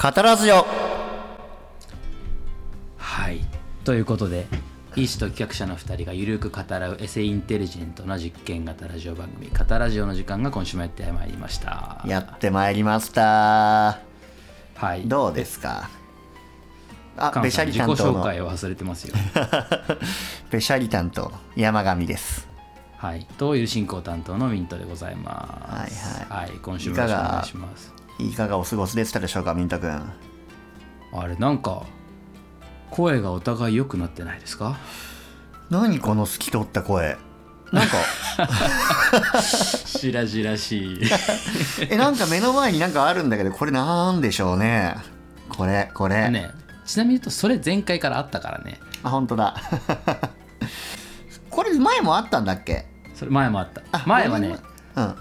カタラジオはい。ということで医師と企画者の2人がゆるく語らうエセインテリジェントな実験型ラジオ番組「カタラジオ」の時間が今週もやってまいりました。やってまいりました。はい。どうですか？あべしゃりさん自己紹担当の介を忘れてますよ。べしゃり担当の山上です。はい。とゆる進行担当のミントでございます。はい。はい、今週もよろしくお願いしますいかがお過ごしでしたでしょうかミント君。あれなんか声がお互い良くなってないですか？何この透き通った声。なんか。しらじらしい。えなんか目の前になんかあるんだけどこれなんでしょうね？これこれ、ねちなみに言うとそれ前回からあったからね。あ本当だ。これ前もあったんだっけ？それ前もあった。あ前はねうん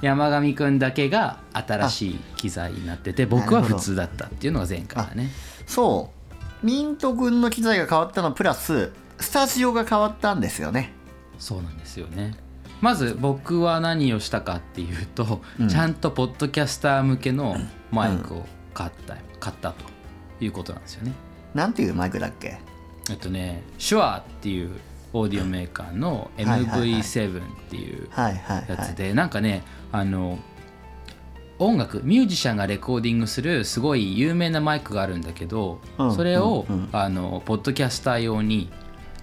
山上くんだけが新しい機材になってて僕は普通だったっていうのが前回だね。そう。ミント君の機材が変わったのプラススタジオが変わったんですよね。そうなんですよね。まず僕は何をしたかっていうと、うん。ちゃんとポッドキャスター向けのマイクを買った、買ったということなんですよね。なんていうマイクだっけ？えっとね手話っていうオーディオメーカーのはいはいはい。MV7 っていうやつはいでなんかねあの音楽ミュージシャンがレコーディングするすごい有名なマイクがあるんだけど、うんそれを、あのポッドキャスター用に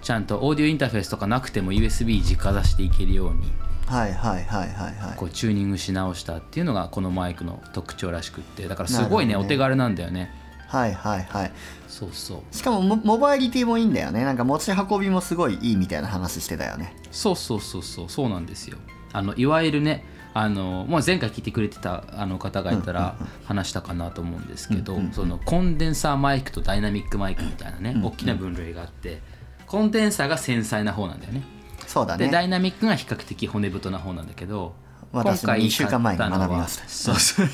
ちゃんとオーディオインターフェースとかなくても USB 直出していけるようにはいはいはいはいはい。こうチューニングし直したっていうのがこのマイクの特徴らしくってだからすごいねね。お手軽なんだよねはいはいはい。そうそう。しかもモモバイリティもいいんだよね。なんか持ち運びもすごいいいみたいな話してたよね。そうそうそうそう。そうなんですよ。あのいわゆるねあのもう前回聞いてくれてたあの方がいたら話したかなと思うんですけど、そのコンデンサーマイクとダイナミックマイクみたいなね、うんうん大きな分類があってコンデンサーが繊細な方なんだよね。そうだでダねイナミックが比較的骨太な方なんだけど私も2週間前に学びましたそうそう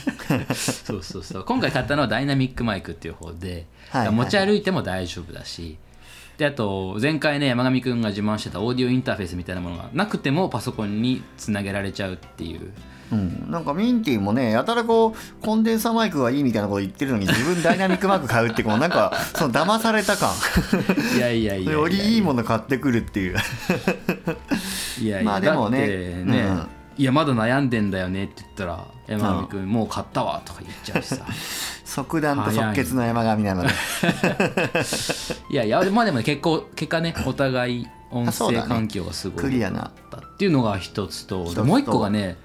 そう。そうそう今回買ったのはダイナミックマイクっていう方で、はいはい。持ち歩いても大丈夫だしであと前回ね山上くんが自慢してたオーディオインターフェースみたいなものがなくてもパソコンにつなげられちゃうっていう。うん、なんかミンティもねやたらこうコンデンサーマイクがいいみたいなこと言ってるのに自分ダイナミックマイク買うってこうなんか その騙された感。いやいやいやいやよりいいもの買ってくるっていう。いやいや、まあでもねね、うんいやまだ悩んでんだよねって言ったら山上くん、もう買ったわとか言っちゃうしさ。即断と即決の山上なので。いやいやまあでもね結構結果ねお互い音声環境がすごいクリアなったっていうのが一つと一つと。もう一個がね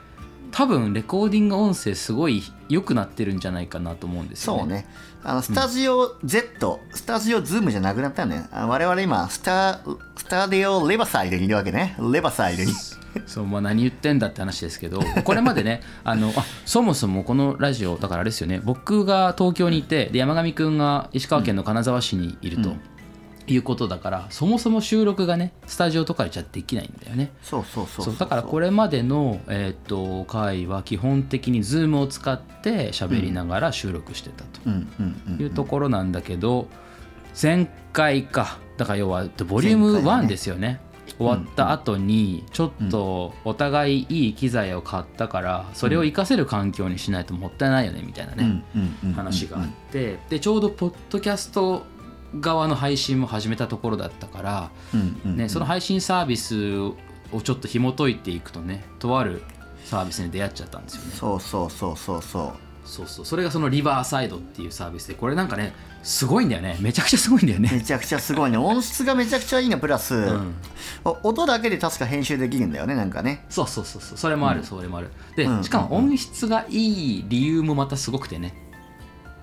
多分レコーディング音声すごい良くなってるんじゃないかなと思うんですよね。そうね。あのスタジオ Z、スタジオズームじゃなくなったよね。あ我々今スタスタディオレバサイドにいるわけね。レバサイドに。そうまあ、何言ってんだって話ですけどこれまでね あのあそもそもこのラジオだからあれですよね。僕が東京にいてで山上くんが石川県の金沢市にいると。いうことだからそもそも収録がねスタジオとかじゃできないんだよね。そうそうそうだからこれまでの、えー、と回は基本的に Zoom を使って喋りながら収録してたと。いうところなんだけど前回か。だから要はボリューム1前回だね。ですよね。終わった後にちょっとお互いいい機材を買ったからそれを活かせる環境にしないともったいないよねみたいなね。話があって。でちょうどポッドキャスト側の配信も始めたところだったからうんうんね、その配信サービスをちょっと紐解いていくとねとあるサービスに出会っちゃったんですよね。そうそうそうそうそう。そうそう。それがそのリバーサイドっていうサービスでこれなんかねすごいんだよね。めちゃくちゃすごいんだよね。めちゃくちゃすごいね。音質がめちゃくちゃいいのプラス、ん。お音だけで確か編集できるんだよねなんかね。そうそうそうそう。それもある、それもある。で、うん。しかも音質がいい理由もまたすごくてね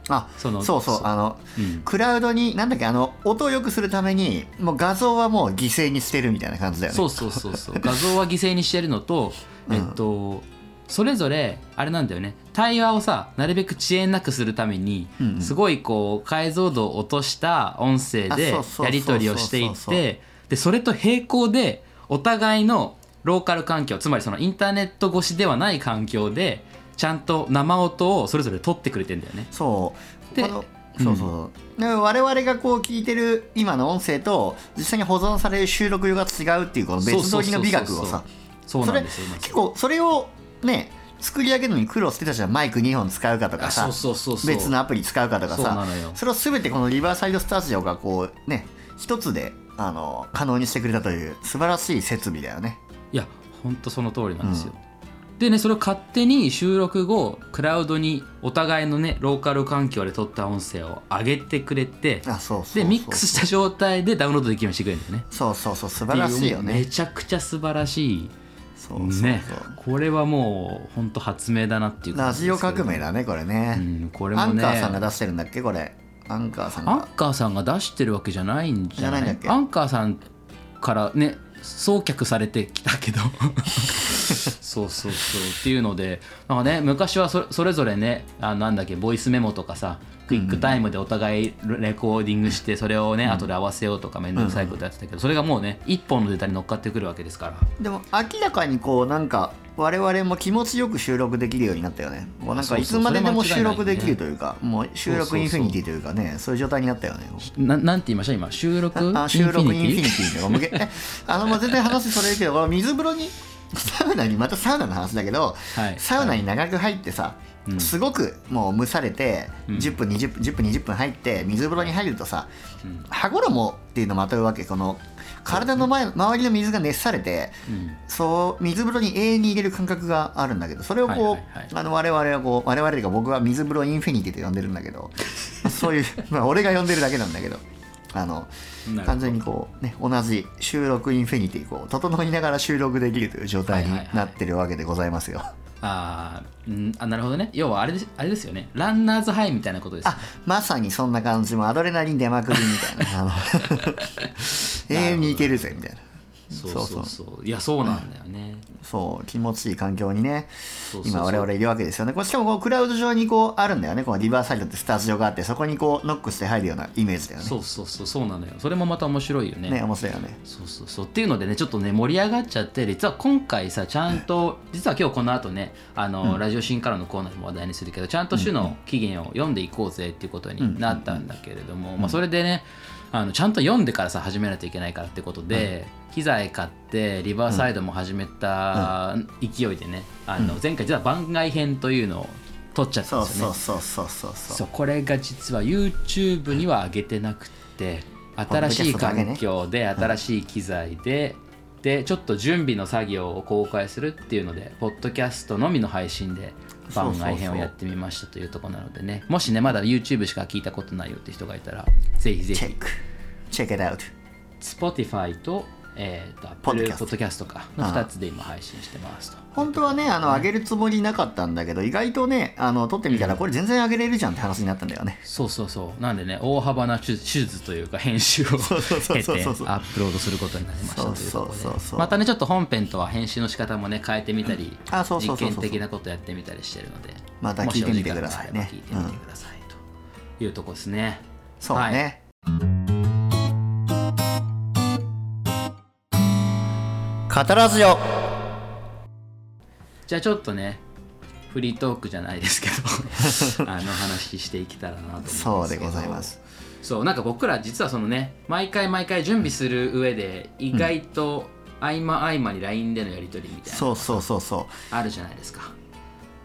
あそのそうそうあのうん。クラウドになんだっけあの音を良くするためにもう画像はもう犠牲にしてるみたいな感じだよね。そうそうそうそう。画像は犠牲にしてるのと、えっとそれぞれあれなんだよね。対話をさなるべく遅延なくするために、うんうん。すごいこう解像度を落とした音声あでやり取りをしていってでそれと並行でお互いのローカル環境つまりそのインターネット越しではない環境でちゃんと生音をそれぞれ取ってくれてんだよね。そう。でそうそう、で我々がこう聞いてる今の音声と実際に保存される収録量が違うっていうこの別の美学をさ。そうなんですよ結構それをね作り上げるのに苦労してたじゃんマイク2本使うかとかさ。あそうそうそうそう。別のアプリ使うかとかさ。それを全てこのリバーサイドスタジオがこうね一つであの可能にしてくれたという素晴らしい設備だよね。いや本当その通りなんですよ、でねそれを勝手に収録後クラウドにお互いのねローカル環境で撮った音声を上げてくれてあそうそうでミックスした状態でダウンロードできるようにしてくれるんだよね。そうそうそう素晴らしいよってうめねちゃくちゃ素晴らしい。そうそうそう、ね。これはもう本当発明だなっていうラジオ革命だ、だねこれうね、ん、これもね。アンカーさんが出してるんだっけこれ。アンカーさんアンがカーさんが出してるわけじゃないんじゃない？じゃないんだっけ？アンカーさんからね送客されてきたけど。そうそうそう。っていうのでなんかね昔はそそれぞれねあなんだっけボイスメモとかさクイックタイムでお互いレコーディングしてそれをね、後で合わせようとか面倒くさいことやってたけど、それがもうね一本のデータに乗っかってくるわけですから。でも明らかにこうなんか我々も気持ちよく収録できるようになったよね。もうなんかいつまででも収録できるというかもう収録インフィニティというかねそういう状態になったよ。ねななんて言いました？今？収録？あ収録インフィニティィとか向けえあのもう全然話それるけど水風呂に サウナにまたサウナの話だけど、はい。サウナに長く入ってさ、うんすごくもう蒸されてうん。10分20分10分20分入って水風呂に入るとさうん。羽衣っていうのをまとうわけ。この体の前周りの水が熱されてうん。そう水風呂に永遠に入れる感覚があるんだけどそれをこう、はいはいはいあの我々はこう我々というか僕は水風呂インフィニティと呼んでるんだけど そういう、まあ、俺が呼んでるだけなんだけどあの完全にこうね同じ収録インフィニティこう整いながら収録できるという状態にはいはいはい。なってるわけでございますよ。あーうんあなるほどね。要はあれですあれですよね。ランナーズハイみたいなことですよあまさにそんな感じ。もアドレナリン出まくりみたいな。あの 永遠にいけるぜみたいなそうそうそう。いやそうなんだよね、そう気持ちいい環境にねそうそうそう。今我々いるわけですよね。これしかもこうクラウド上にこうあるんだよね。このリバーサイドってスタジオがあってそこにこうノックして入るようなイメージだよね。そうそうそうそうなのよ。それもまた面白いよね。ね面白いよね。そうそうそう。っていうのでねちょっとね盛り上がっちゃって実は今回さちゃんと実は今日この後ねあの、ラジオシーンからのコーナーでも話題にするけどちゃんと種の起源を読んでいこうぜっていうことになったんだけれども、まあ、それでねあのちゃんと読んでからさ始めないといけないからってことで、機材買ってリバーサイドも始めた勢いでね、あの前回実は番外編というのを撮っちゃったんですよね。そうそうそうそうそう。そうこれが実は YouTube には上げてなくて新しい環境で新しい機材で、でちょっと準備の作業を公開するっていうのでポッドキャストのみの配信で番外編をやってみましたというところなのでね。もしねまだ YouTube しか聞いたことないよって人がいたらぜひぜひ。チェック。チェック it out Spotify と,、えー、と Apple Podcast Podcast とか。の2つで今配信してます。と。本当はねあの上げるつもりなかったんだけど意外とねあの撮ってみたらこれ全然上げれるじゃんって話になったんだよね。そうそうそう。なんでね大幅な手手術というか編集を経てアップロードすることになりましたというところで。またねちょっと本編とは編集の仕方もね変えてみたりあそうそう実験的なことやってみたりしてるのでまた聞いてみてくださいね。聞いてみてくださいというところですね。そうはいね、カタラジオじゃあちょっとねフリートークじゃないですけど あの話していけたらなとそうでございます。そうなんか僕ら実はそのね毎回毎回準備する上で意外と合間合間に LINE でのやり取りみたいなそうそうそうそう。あるじゃないですか。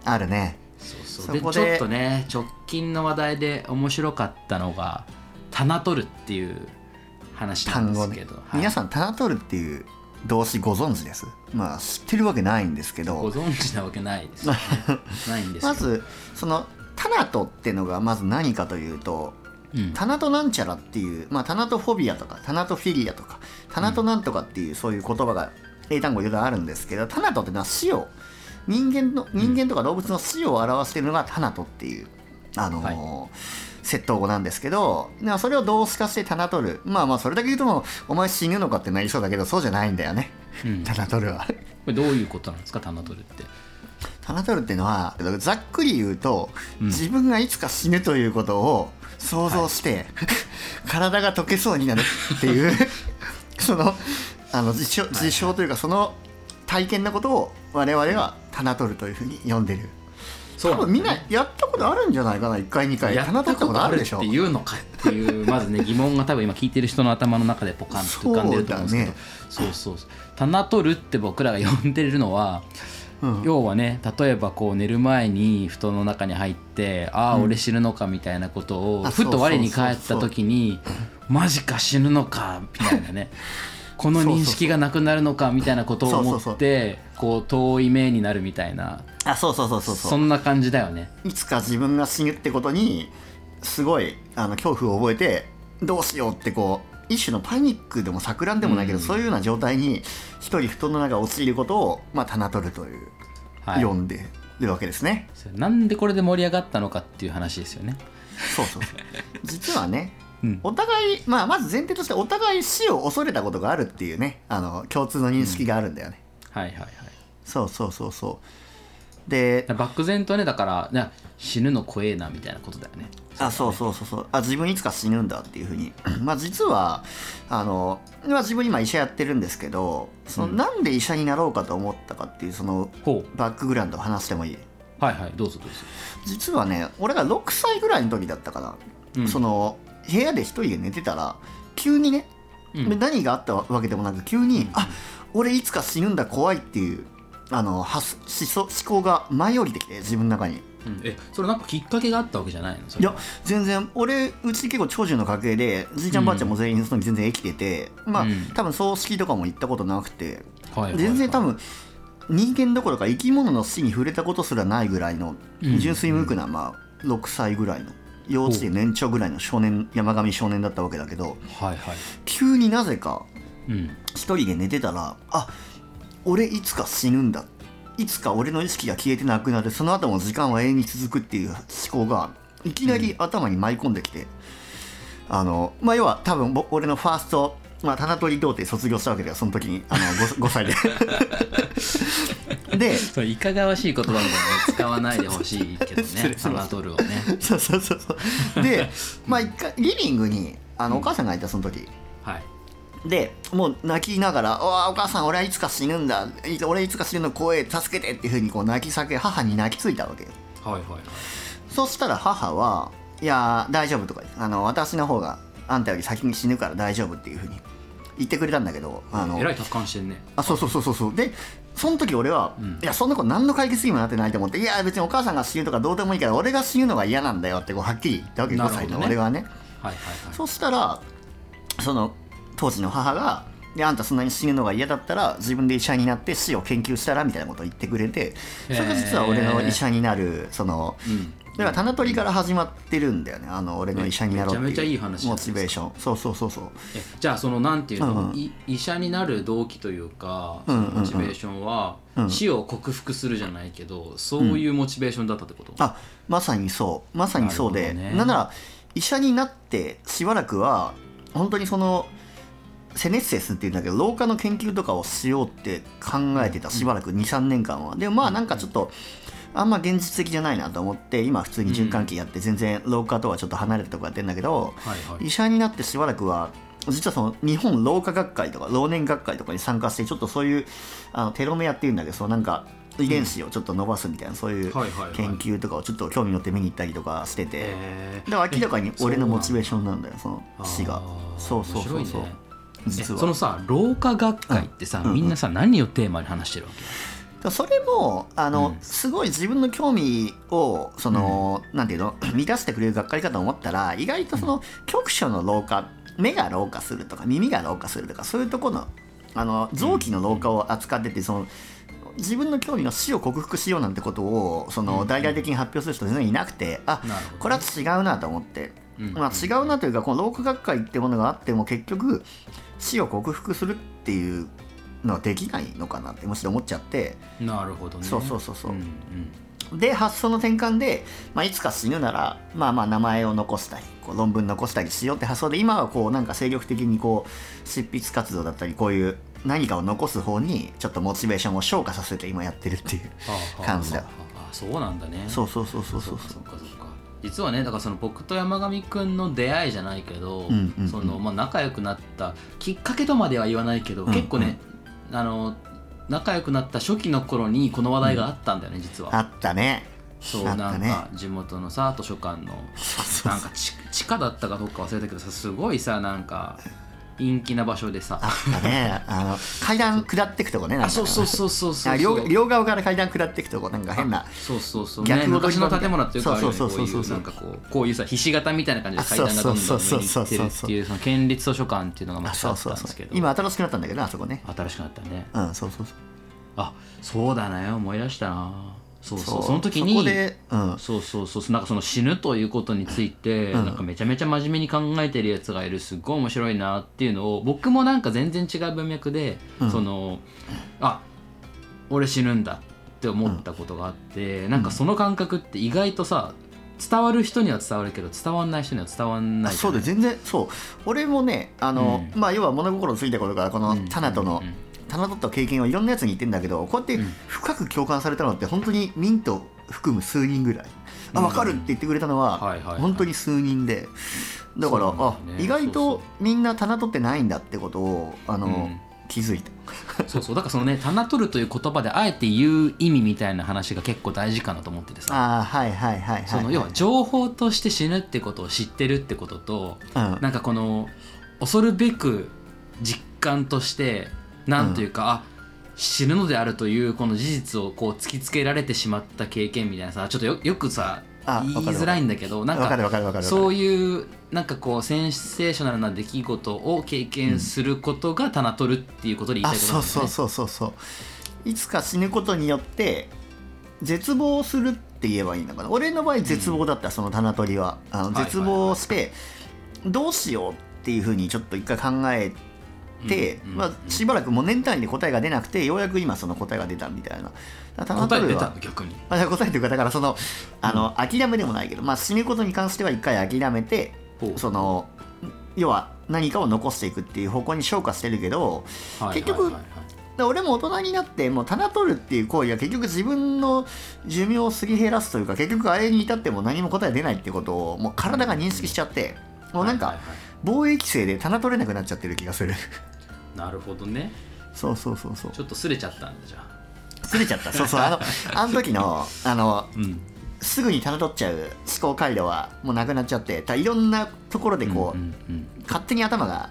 あるね。そうそう。ででちょっとね直近の話題で面白かったのが「棚取る」っていう話なんですけど、はい。皆さんタナトルっていう動詞ご存知です？まあ知ってるわけないんですけごど存知なわけないですよね。ないんですよまずそのタナトっていうのがまず何かというとうん。タナトなんちゃらっていう、まあ、タナトフォビアとかタナトフィリアとかタナトなんとかっていうそういう言葉が英単語いろいろあるんですけどタナトってのは死を人間の人間とか動物の死を表しているのがタナトっていう、あのーは窃盗語なんですけどまあそれを動詞化してタナトルまあまあそれだけ言うともうお前死ぬのかってなりそうだけどそうじゃないんだよね、うん。タナトルは。これどういうことなんですか？棚取るって。タナトルっていうのはざっくり言うと、うん。自分がいつか死ぬということを想像して、体が溶けそうになるっていう そのあの事象事象というかその体験のことを我々はタナトルというふうに呼んでる。そ多分みんなやったことあるんじゃないかな1回2回。やったことあるでしょ。っていうのかっていうまずね疑問が多分今聞いてる人の頭の中でポカンと浮かんでると思うんですけど。そう,、そうそう棚取るって僕らが呼んでるのはうん。要はね例えばこう寝る前に布団の中に入ってああうん。俺死ぬのかみたいなことをあふと我に返った時にマジか死ぬのかみたいなね この認識がなくなるのかみたいなことを思ってこう遠い目になるみたいな。あそうそうそうそうそんな感じだよね。いつか自分が死ぬってことにすごいあの恐怖を覚えてどうしようってこう一種のパニックでも錯乱でもないけど、うん。そういうような状態に一人布団の中に陥ることを、まあ、タナトルという、はい。呼んでるわけですね。なんでこれで盛り上がったのかっていう話ですよね。そうそうそう。実はねうん。お互い、まあ、まず前提としてお互い死を恐れたことがあるっていうねあの共通の認識があるんだよね、はいはいはい。そうそうそうそう。で漠然とねだからね死ぬの怖えなみたいなことだよね。あそうそうそうそう。あ自分いつか死ぬんだっていうふうに。まあ実はあの、まあ、自分今医者やってるんですけどその、うん。なんで医者になろうかと思ったかっていうそのほバックグラウンドを話してもいい？うはいはい。どうぞどうぞ。実はね俺が6歳ぐらいの時だったかな、うん。その部屋で一人で寝てたら急にね、うん。何があったわけでもなく急に、あ俺いつか死ぬんだ怖いっていうあの発思想思考が舞い降りてきて自分の中に。うん。えそれなんかきっかけがあったわけじゃないの？いや全然。俺うち結構長寿の家系でじいちゃんばあちゃんも全員その時全然生きてて、まあ、うん。多分葬式とかも行ったことなくて、はいはいはい。全然多分人間どころか生き物の死に触れたことすらないぐらいのうん。純粋無垢な、まあ、6歳ぐらいの幼稚園年長ぐらいの少年山上少年だったわけだけどはいはい。急になぜかうん。一人で寝てたらあ俺いつか死ぬんだ。いつか俺の意識が消えてなくなる。その後も時間は永遠に続くっていう思考がいきなり頭に舞い込んできて、あのまあ要は多分ぼ俺のファーストまあ、棚取り童貞卒業したわけだよその時に。あの 5, 5歳で でそれいかがわしい言葉みたいなの使わないでほしいけどね サナトルをね。そうそうそうそう。で まあ一回リビングにあのお母さんがいたその時。はい。でもう泣きながら「おわお母さん俺はいつか死ぬんだ。い俺いつか死ぬの怖え助けて」っていうふうにこう泣き叫び母に泣きついたわけよ。はいはいはい。そしたら母は「いやー大丈夫」とかあの私の方があんたより先に死ぬから大丈夫っていうふうに言ってくれたんだけどあのえらい達観してんね。あそうそうそうそうそう。でその時俺は、うん。いやそんなこと何の解決にもなってないと思っていや別にお母さんが死ぬとかどうでもいいから俺が死ぬのが嫌なんだよってこうはっきり言ったわけ5なるほどね。歳の俺はね。はいはいはい。そしたらその当時の母がであんたそんなに死ぬのが嫌だったら自分で医者になって死を研究したらみたいなことを言ってくれてそれが実は俺の医者になるそのうんだから棚取りから始まってるんだよね。あの俺の医者になろうってめちゃめちゃいい話モチベーション。そうそうそうそう。えじゃあそのなんていうの、うんうん。い医者になる動機というかモチベーションは、うん。死を克服するじゃないけどそういうモチベーションだったってこと、あまさにそう。まさにそうで。ね。なんなら医者になってしばらくは本当にそのセネッセスっていうんだけど老化の研究とかをしようって考えてたしばらく23年間は。でもまあなんかちょっとあんま現実的じゃないなと思って今普通に循環器やって全然老化とはちょっと離れたとこやってんだけどはいはい。医者になってしばらくは実はその日本老化学会とか老年学会とかに参加してちょっとそういうあのテロメアっていうんだけどそのなんか遺伝子をちょっと伸ばすみたいなそういう研究とかをちょっと興味持って見に行ったりとかしててだから明らかに俺のモチベーションンなんだよその死が。そうそうそうそう。実は。そのさ老化学会ってさ、うん。みんなさ何をテーマに話してるわけ？それもあの、うん。すごい自分の興味をその、なんていうの？満たしてくれる学会かと思ったら意外とその局所の老化目が老化するとか耳が老化するとかそういうところのあの臓器の老化を扱っててその自分の興味の死を克服しようなんてことをその大々的に発表する人全然いなくてあこれは違うなと思って、うん。まあ、違うなというかこの老化学会ってものがあっても結局死を克服するっていうのはできないのかなってむしろ思っちゃって。なるほどね。そうそうそうそう。うんうん。で発想の転換で、まあ、いつか死ぬならまあまあ名前を残したりこう論文残したりしようって発想で今はこうなんか精力的にこう執筆活動だったりこういう何かを残す方にちょっとモチベーションを昇華させて今やってるっていうはあ感じだ。はあはあそうなんだね。そうそうそうそうそそう。そうかそうか。実はねだからその僕と山上くんの出会いじゃないけど、仲良くなったきっかけとまでは言わないけど、うん。結構ねあの仲良くなった初期の頃にこの話題があったんだよね、実は。あったね。そうあったね。なんか地元のさ図書館の。そうそうなんか地地下だったかどうか忘れたけどさすごいさなんか陰気な場所でさ。あったねあの階段下ってくとこねそうそうそうそうそう。あ両両側から階段下っていくとこなんか変な。そうそうそう、逆ね、昔のの建物ってよくあるよね。そうそううそうそう。なんかこうこういうさひし形みたいな感じで階段がどんどん上に行ってるっていうその県立図書館っていうのがあ昔あったそうそうんそうですけど今新しくなったんだけどあそこね。新しくなったね。うんそうそうそう。あそうだね思い出したなそうそう。その時にそこでうん。そうそうそう。なんかその死ぬということについて、なんかめちゃめちゃ真面目に考えてるやつがいるすっごい面白いなっていうのを僕もなんか全然違う文脈で、そのあ俺死ぬんだって思ったことがあって、なんかその感覚って意外とさ伝わる人には伝わるけど伝わんない人には伝わんないそうで全然そう。俺もねあの、うまあ要は物心ついた頃からこのタナトの、うんうんタナトった経験をいろんなやつに言ってんだけどこうやって深く共感されたのって本当にミント含む数人ぐらい、あ分かるって言ってくれたのは本当に数人で。だからあね。意外とみんな棚取ってないんだってことをあの、うん。気づいた。そうそう。だからそのね「棚取る」という言葉であえて言う意味みたいな話が結構大事かなと思っててさ。ああはいはいはいはい。その要は情報として死ぬってことを知ってるってこととうん。なんかこの恐るべく実感としてなんというか、あ死ぬのであるというこの事実をこう突きつけられてしまった経験みたいなさちょっとよよくさあ言いづらいんだけどなんわかそういうなんかこうセンセーショナルな出来事を経験することが棚取るっていうことで言いあたいことそうなんだよね。そうそうそうそういつか死ぬことによって絶望するって言えばいいのかな。俺の場合絶望だった、その棚取りは。あの絶望してどうしようっていうふうにちょっと一回考えて、うんうんまあ、しばらくもう年単位で答えが出なくてようやく今その答えが出たみたいな。棚答え出たの逆に。まあ、答えというかだからそのあの、諦めでもないけど、まあ、死ぬことに関しては一回諦めてその要は何かを残していくっていう方向に昇華してるけどはい結局俺も大人になってもう棚取るっていう行為は結局自分の寿命を過ぎ減らすというか結局あれに至っても何も答え出ないってことをもう体が認識しちゃってもうなんか防衛規制で棚取れなくなっちゃってる気がする。なるほどね。そうそうそうそう。ちょっとすれちゃったんだじゃあ。すれちゃった。そうそう。あの あの時のあのうん。すぐに棚取っちゃう思考回路はもうなくなっちゃってたいろんなところでこう、んうん勝手に頭が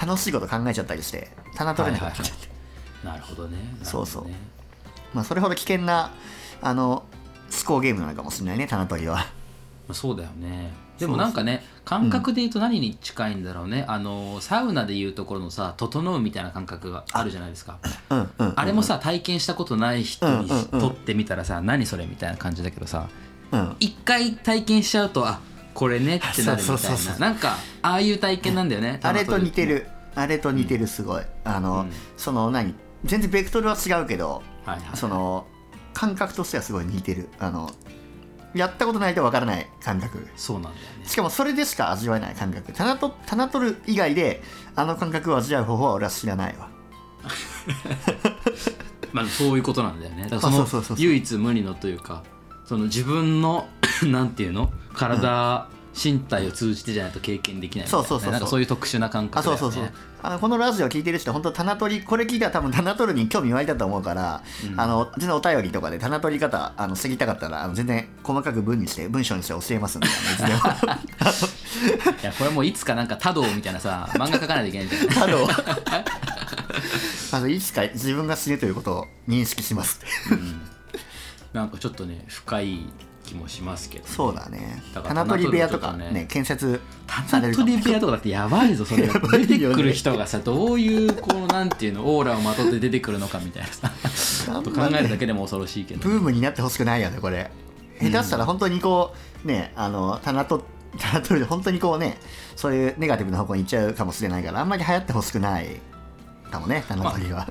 楽しいこと考えちゃったりして棚取れなくなっちゃって、うんなるほどね。そうそう。まあそれほど危険なあの思考ゲームなのかもしれないね棚取りは。まあそうだよねでもなんかね感覚で言うと何に近いんだろうね、あのサウナでいうところのさ整うみたいな感覚があるじゃないですか。うんうん、うん、あれもさ体験したことない人にうんうんうん。とってみたらさ何それみたいな感じだけどさうん。一回体験しちゃうとあこれねってなるみたいな。なんかああいう体験なんだよね。あれと似てる。あれと似てるすごい。あの、うん。その何？全然ベクトルは違うけどはいはい。その感覚としてはすごい似てる。あのやったことないとわからない感覚。そうなんだよね。しかもそれでしか味わえない感覚。棚と棚取る以外であの感覚を味わう方法は俺は知らないわ。まあそういうことなんだよね。だからその唯一無二のというかその自分の なんていうの？体、身体を通じてじゃないと経験できないそうそうそうそう。いう特殊な感覚ね。そうそうそう。あのこのラジオ聞いてる人本当棚取りこれ聞いたら多分棚取るに興味湧いたと思うから、うん。あの全然お便りとかで棚取り方あの知りたかったらあの全然細かく文にして文章にして教えますんで いやこれもういつかなんか多動みたいなさ漫画描かないといけないんじゃないただあのいつか自分が死ぬということを認識しますって。なんかちょっとね深い気もしますけど、ね、そうだね。棚取り部屋とかね。ね建設されタナるかもトリ部屋とかだってやばいぞそれ。出てくる人がさどういうこうなんていうのオーラをまとって出てくるのかみたいなさ。と考えるだけでも恐ろしいけどブームになってほしくないよねこれ。下手したら本当にこうねあの棚と 棚取りで本当にこうねそういうネガティブな方向に行っちゃうかもしれないからあんまり流行ってほしくないかもね棚取りは、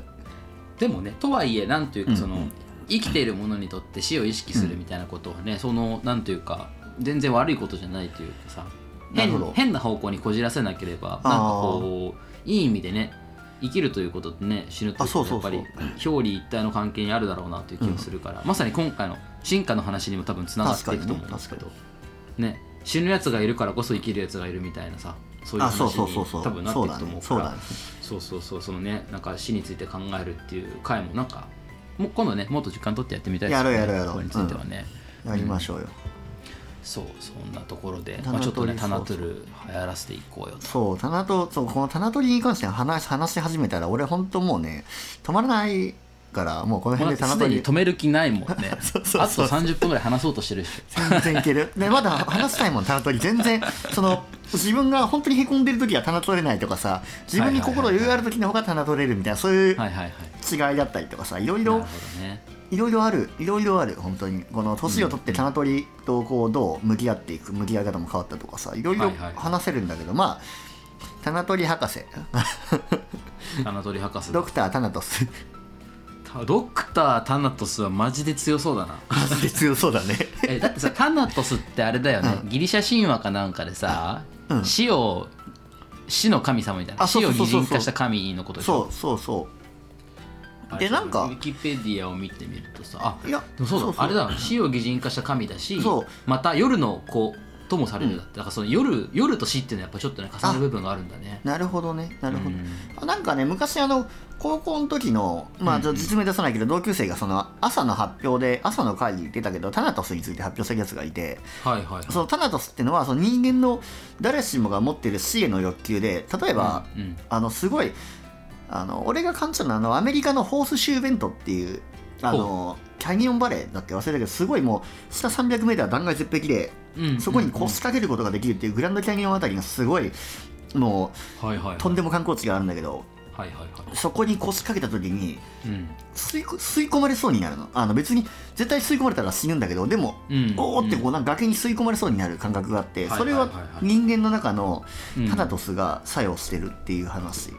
でもねとはいえなんというかその、うん。うん生きているものにとって死を意識するみたいなことはね、そのなんというか全然悪いことじゃないというかさ変変な方向にこじらせなければなんかこういい意味でね生きるということとね死ぬとやっぱり表裏一体の関係にあるだろうなという気がするから、まさに今回の進化の話にも多分つながっていくと思うんですけど、ね死ぬやつがいるからこそ生きるやつがいるみたいなさそういう話に多分なっていくと思うから。そうそうそう。そのねなんか死について考えるっていう回もなんかもう今度ねもっと時間取ってやってみたいですやろうやろうやろう。これについてはね、やりましょうよ、そうそんなところで、まあ、ちょっとねそうタナトル流行らせていこうよと。そうタナトそうこのタナトリに関して話話し始めたら俺本当もうね止まらないからもうこの辺でタナトリでに止める気ないもんね。そうそうあとそう30分ぐらい話そうとしてるでしょ。全然いける。でまだ 話したいもんタナトリ全然その自分が本当にへこんでる時はタナ取れないとかさ自分に心余裕がある時の方がタナ取れるみたいなそういう違いだったりとかさいろいろねいろいろあるいろいろある本当に。この年を取って棚取りとこうどう向き合っていく向き合い方も変わったとかさいろいろ話せるんだけど、まあ棚取り博士。タナトリ博士。ドクタータナトスドクタータナトスはマジで強そうだな。マジで強そうだね。えだってさタナトスってあれだよね、ギリシャ神話かなんかでさ、うん。死を死の神様みたいな。死を擬人化した神のことでしょ？そうそうそあれでなんかウィキペディアを見てみるとさあういやそうだあれだ死を擬人化した神だしまた夜の子ともされるだって、だからその夜夜と死っていうのはやっぱちょっとね重なる部分があるんだね。なるほどね。なるほど、うん。あなんかね昔あの高校の時のまあ実名出さないけど同級生がその朝の発表で朝の会議に出たけどタナトスについて発表したやつがいてはいはいはい。そのタナトスっていうのはその人間の誰しもが持っている死への欲求で例えば、うんうん。あのすごいあの俺が感じたのはあのアメリカのホースシューベントっていうあのキャニオンバレーだっけ忘れたけどすごいもう下 300m 断崖絶壁でうんそこに腰掛けることができるっていうグランドキャニオンあたりがすごいもはいはいはい。うとんでも観光地があるんだけどはいはいはい。そこに腰掛けた時にうん。吸いこ吸い込まれそうになるの。あの別に絶対吸い込まれたら死ぬんだけどでも、うん。おーってこうなんか崖に吸い込まれそうになる感覚があって、はい。それは人間の中のうん。タナトスが作用してるっていう話、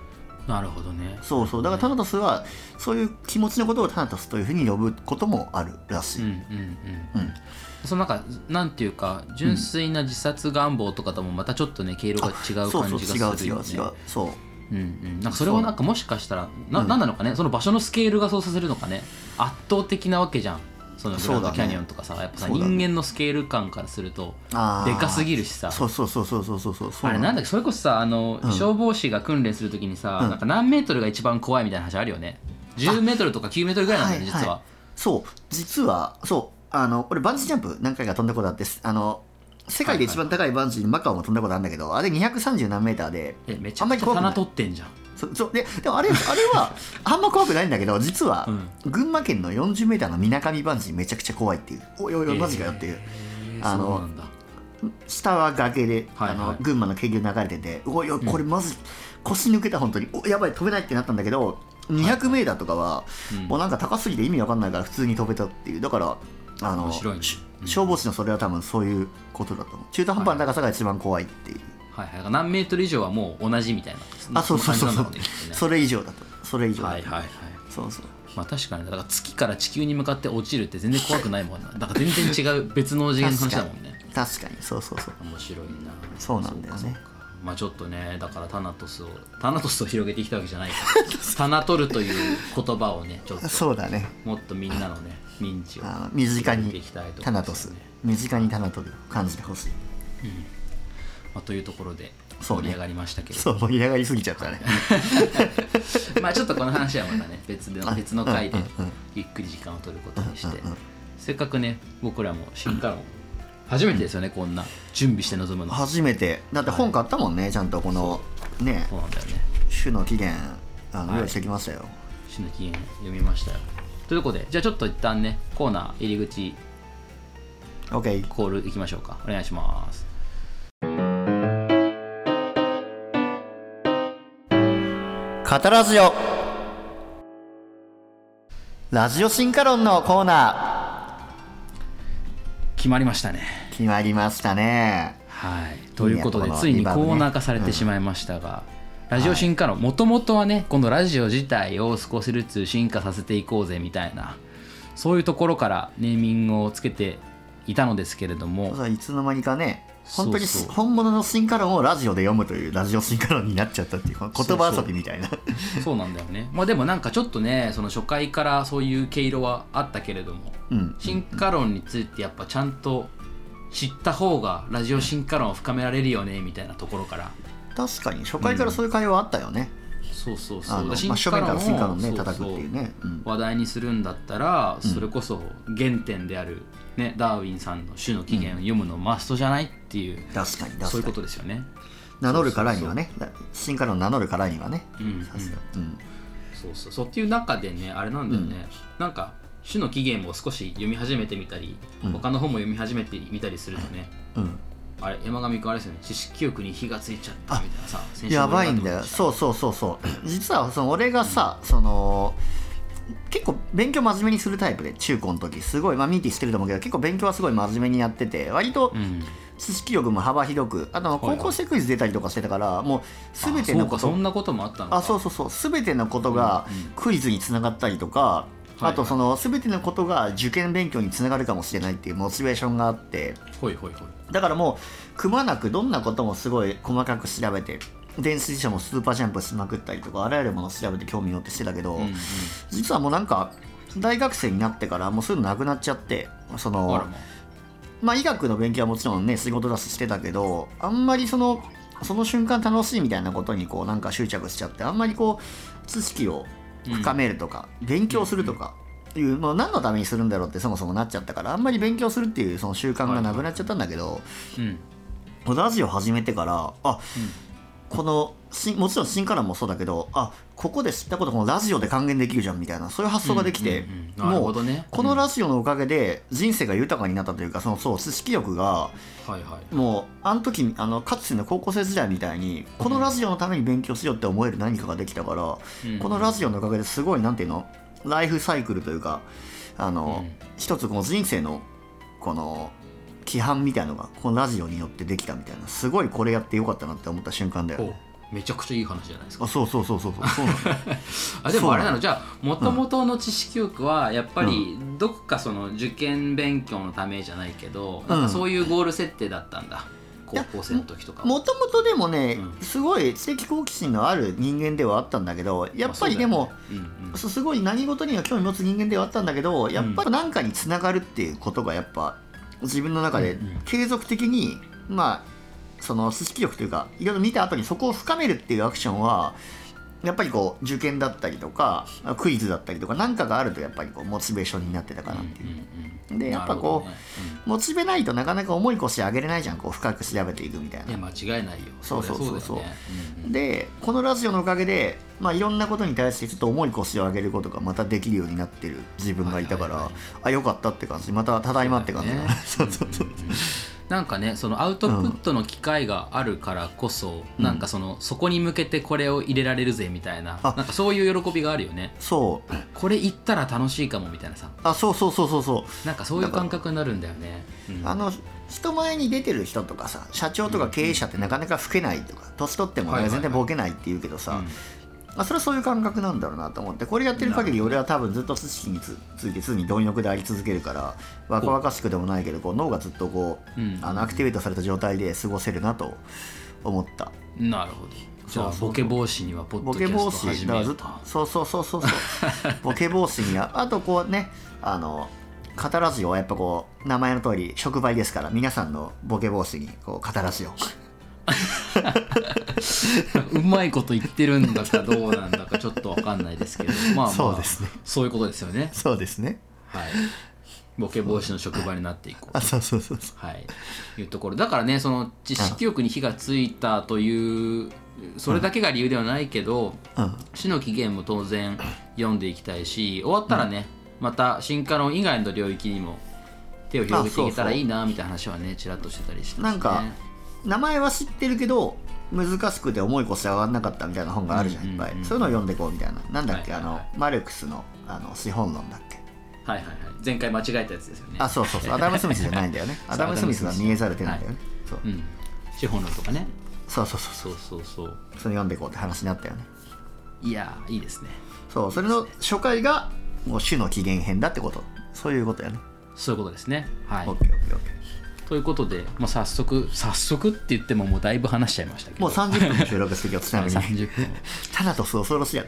なるほどね。そうそう。だからタナトスはそういう気持ちのことをタナトスというふうに呼ぶこともあるらしい、うんうんうん。うんそのなんかなんていうか純粋な自殺願望とかともまたちょっとね毛色が違う感じがするよね。そううんうん、なんかそれはなんかもしかしたらな,、ん、なのかね？その場所のスケールがそうさせるのかね？圧倒的なわけじゃん。そのグランドキャニオンとかさ、やっぱさ、人間のスケール感からするとでかすぎるしさ。そうそうそうそうそうそうそう。あれなんだっけ？それこそさあの、消防士が訓練するときにさ、なんか何メートルが一番怖いみたいな話あるよね。10メートルとか9メートルぐらいなんだよね実は、そう。実はそあの俺バンジージャンプ何回か飛んだことあってあの世界で一番高いバンジーにマカオも飛んだことあるんだけどあれ230何メーターでえめちゃあんまり怖くちゃ棚取ってんじゃん。そででもあれあれは あんま怖くないんだけど実は、群馬県の 40m のみなかみバンジーめちゃくちゃ怖いっていう。おいおいおいマジかよっていう、えーあの下は崖で、あの群馬の渓流流れてておいおいこれまず腰抜けた本当に。おやばい飛べないってなったんだけど 200m とかは、うん。もうなんか高すぎて意味わかんないから普通に飛べたっていう。だからあの面白いね。しうん。消防士のそれは多分そういうことだと思う。中途半端な高さが一番怖いっていう、はいはい、何メートル以上はもう同じみたいな。あそうそうそう。そうね。それ以上だとそれ以上だと、はいはいはい。そうそう。まあ確かにだから月から地球に向かって落ちるって全然怖くないもんな。だから全然違う別の次元の話だもんね。確かに。そうそうそう。面白いな。そうなんだよねまあちょっとねだからタナトスをタナトスを広げてきたわけじゃない。か らタナトルという言葉をねちょっとそうだね。もっとみんなのね認知を身近にタナトス。身近にタナトルを感じてほしい。まあ、というところでそうね。盛り上がりましたけれどそう盛り上がりすぎちゃったね。まあちょっとこの話はまたね別でうん別の回でうんうんうん。ゆっくり時間を取ることにして。うんうん。せっかくね僕らも新刊を初めてですよねこんな。準備して臨むの。初めて。だって本買ったもんねちゃんとこのね。そうなんだよね。種の起源あのはい。用意してきましたよ、死の起源読みましたよ。ということでじゃあちょっと一旦ねコーナー入り口。OK コールいきましょうか。お願いします。カタラジオラジオ進化論のコーナ決まりましたね。ー決まりましたね。はい。ということでついにコーナー化されてしまいましたが、ラジオ進化論もともとはねこのラジオ自体を少しずつ進化させていこうぜみたいなそういうところからネーミングをつけていたのですけれども。いつの間にかね本当に本物の進化論をラジオで読むというラジオ進化論になっちゃったっていう言葉遊びみたいな。そうなんだよね。まあでもなんかちょっとねその初回からそういう毛色はあったけれどもうん。進化論についてやっぱちゃんと知った方がラジオ進化論を深められるよねみたいなところから。確かに初回からそういう会話あったよね、そうそうそう。あの、まあ、進化正面から進化のねそうそう叩くっていうね。うん。話題にするんだったらそれこそ原点である、ね、ダーウィンさんの種の起源を読むのマストじゃないっていう、確かに確かに。そういうことですよね。名乗るからにはね。進化論を名乗るからにはね。うんうん。さすが。うん。そうそう。そうっていう中でねあれなんだよね、なんか種の起源も少し読み始めてみたり、うん。他の本も読み始めてみたりするとね、うん。あれ山上君あれですよね。知識記憶に火がついちゃったみたいなさやばいんだよ。そうそうそうそう。実はその俺がさその結構勉強真面目にするタイプで中高の時。すごいまあミーティーしてると思うけど結構勉強はすごい真面目にやってて割とうん。知識力も幅広くあと高校生クイズ出たりとかしてたからもう全てのことそんなこともあったあそうそうそう。全てのことがうんうん。クイズにつながったりとか、はいあとその全てのことが受験勉強につながるかもしれないっていうモチベーションがあって。ほいほいほい。だからもうくまなくどんなこともすごい細かく調べて電子辞書もスーパージャンプしまくったりとかあらゆるものを調べて興味持ってしてたけど、うんうん実はもうなんか大学生になってからもうそういうのなくなっちゃってそあのまあ。医学の勉強はもちろんね仕事だししてたけどあんまりそのその瞬間楽しいみたいなことにこうなんか執着しちゃってあんまりこう知識を深めるとか、勉強するとかいう、まあ、何のためにするんだろうってそもそもなっちゃったからあんまり勉強するっていうその習慣がなくなっちゃったんだけど、うん。ラジオ始めてからあ、このしもちろん新カラーもそうだけどあここで知ったことこのラジオで還元できるじゃんみたいなそういう発想ができて、うんうんうん。もうこのラジオのおかげで人生が豊かになったというかそのそう知識力がはいはい。もうあの時あのかつての高校生時代みたいにこのラジオのために勉強しようって思える何かができたから、うん。このラジオのおかげですごいなんていうの？ライフサイクルというかあの、うん。一つこの人生のこの規範みたいのがこのラジオによってできたみたいなすごいこれやってよかったなって思った瞬間だよね。おめちゃくちゃいい話じゃないですか。あそうそうそうそう。そうそうあでもあれなのじゃあもともとの知識欲はやっぱりどっかその受験勉強のためじゃないけど、なんかそういうゴール設定だったんだ。高校生の時とかは。もともとでもね、うすごい知的好奇心のある人間ではあったんだけどやっぱりでも、すごい何事には興味持つ人間ではあったんだけどやっぱり何かにつながるっていうことがやっぱ自分の中でうんうん継続的にまあその知識力というかいろいろ見た後にそこを深めるっていうアクションはやっぱりこう受験だったりとかクイズだったりとか何かがあるとやっぱりこうモチベーションになってたかなっていう。うんうんうんでやっぱこうなるほどね。モチベないとなかなか重い腰上げれないじゃんこう深く調べていくみたいな。間違いないよ。そうそうそうそう。ね。うんうん。でこのラジオのおかげで、まあ、いろんなことに対してちょっと重い腰を上げることがまたできるようになってる自分がいたから、はいはいあよかったって感じ。またただいまって感じ。だね。そうそうそうなんかねそのアウトプットの機会があるからこそ、なんかそのそこに向けてこれを入れられるぜみたいなあ。なんかそういう喜びがあるよね。そう。これ言ったら楽しいかもみたいなさ。あそうそうそうそうそう。なんかそういう感覚になるんだよね、うん。あの人前に出てる人とかさ社長とか経営者ってなかなか老けないとか年取っても、全然ボケないって言うけどさ、うんまあ、それはそういう感覚なんだろうなと思ってこれやってる限り俺は多分ずっと知識につついて常に貪欲であり続けるから若々しくでもないけどこう脳がずっとこう、うんあのアクティベートされた状態で過ごせるなと思った。なるほど。じゃあボケ防止にはポッボドキャストケ防止始めよそうそうそうそうそう。ボケ防止にはあとこうねあのカタラジオはやっぱこう名前の通り触媒ですから皆さんのボケ防止にこうカタラジオ うまいこと言ってるんだかどうなんだかちょっとわかんないですけどまあまあそうですね。そういうことですよね。そうですね。はい。ボケ防止の職場になっていこうあそうそうそうそう。はい、いうところ。だからねその知識欲に火がついたというそれだけが理由ではないけどうん。死の起源も当然読んでいきたいし終わったらね、また進化論以外の領域にも手を広げていけたらいいなみたいな話はねちらっとしてたりしてますね。なんか名前は知ってるけど難しくて重い腰上がんなかったみたいな本があるじゃんいっぱい、そういうのを読んでこうみたいな。なんだっけ、あのマルクスのあの資本論だっけ？はいはいはい。前回間違えたやつですよね。あそうそうそう。アダム・スミスじゃないんだよね。アダム・スミスは見えざる手なんだよね、そう。うん。資本論とかね。そうそうそうそう。そうそうそれ読んでこうって話になったよね。いやーいいですね。そう。それの初回がもう種の起源編だってこと。そういうことやね、そういうことですね。はい。オということで、まあ、早速早速って言ってももうだいぶ話しちゃいましたけど。もう30分の収録して今日ちなみに。30分。タナトス恐ろしいや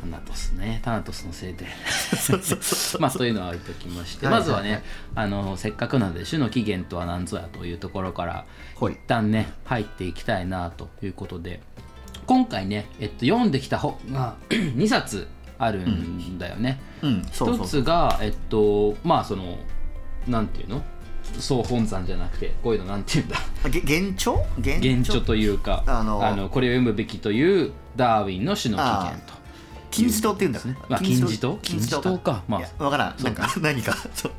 タナトスね。タナトスのせいで。そうそう いうのは置いときまして、はいはいまずはねあのせっかくなので種の起源とは何ぞやというところから一旦ね入っていきたいなということで。今回ね、えっと、読んできた本が 2冊あるんだよね、うん。そうそう。一つがえっとまあそのなんていうの？総本山じゃなくてこういうのなんていうんだ？あげ原著原原著というかあのこれを読むべきというダーウィンの種の起源と。金字塔って言うんだまあ、金字塔？金字塔？か。まあいや分からん。なんか何か。そう。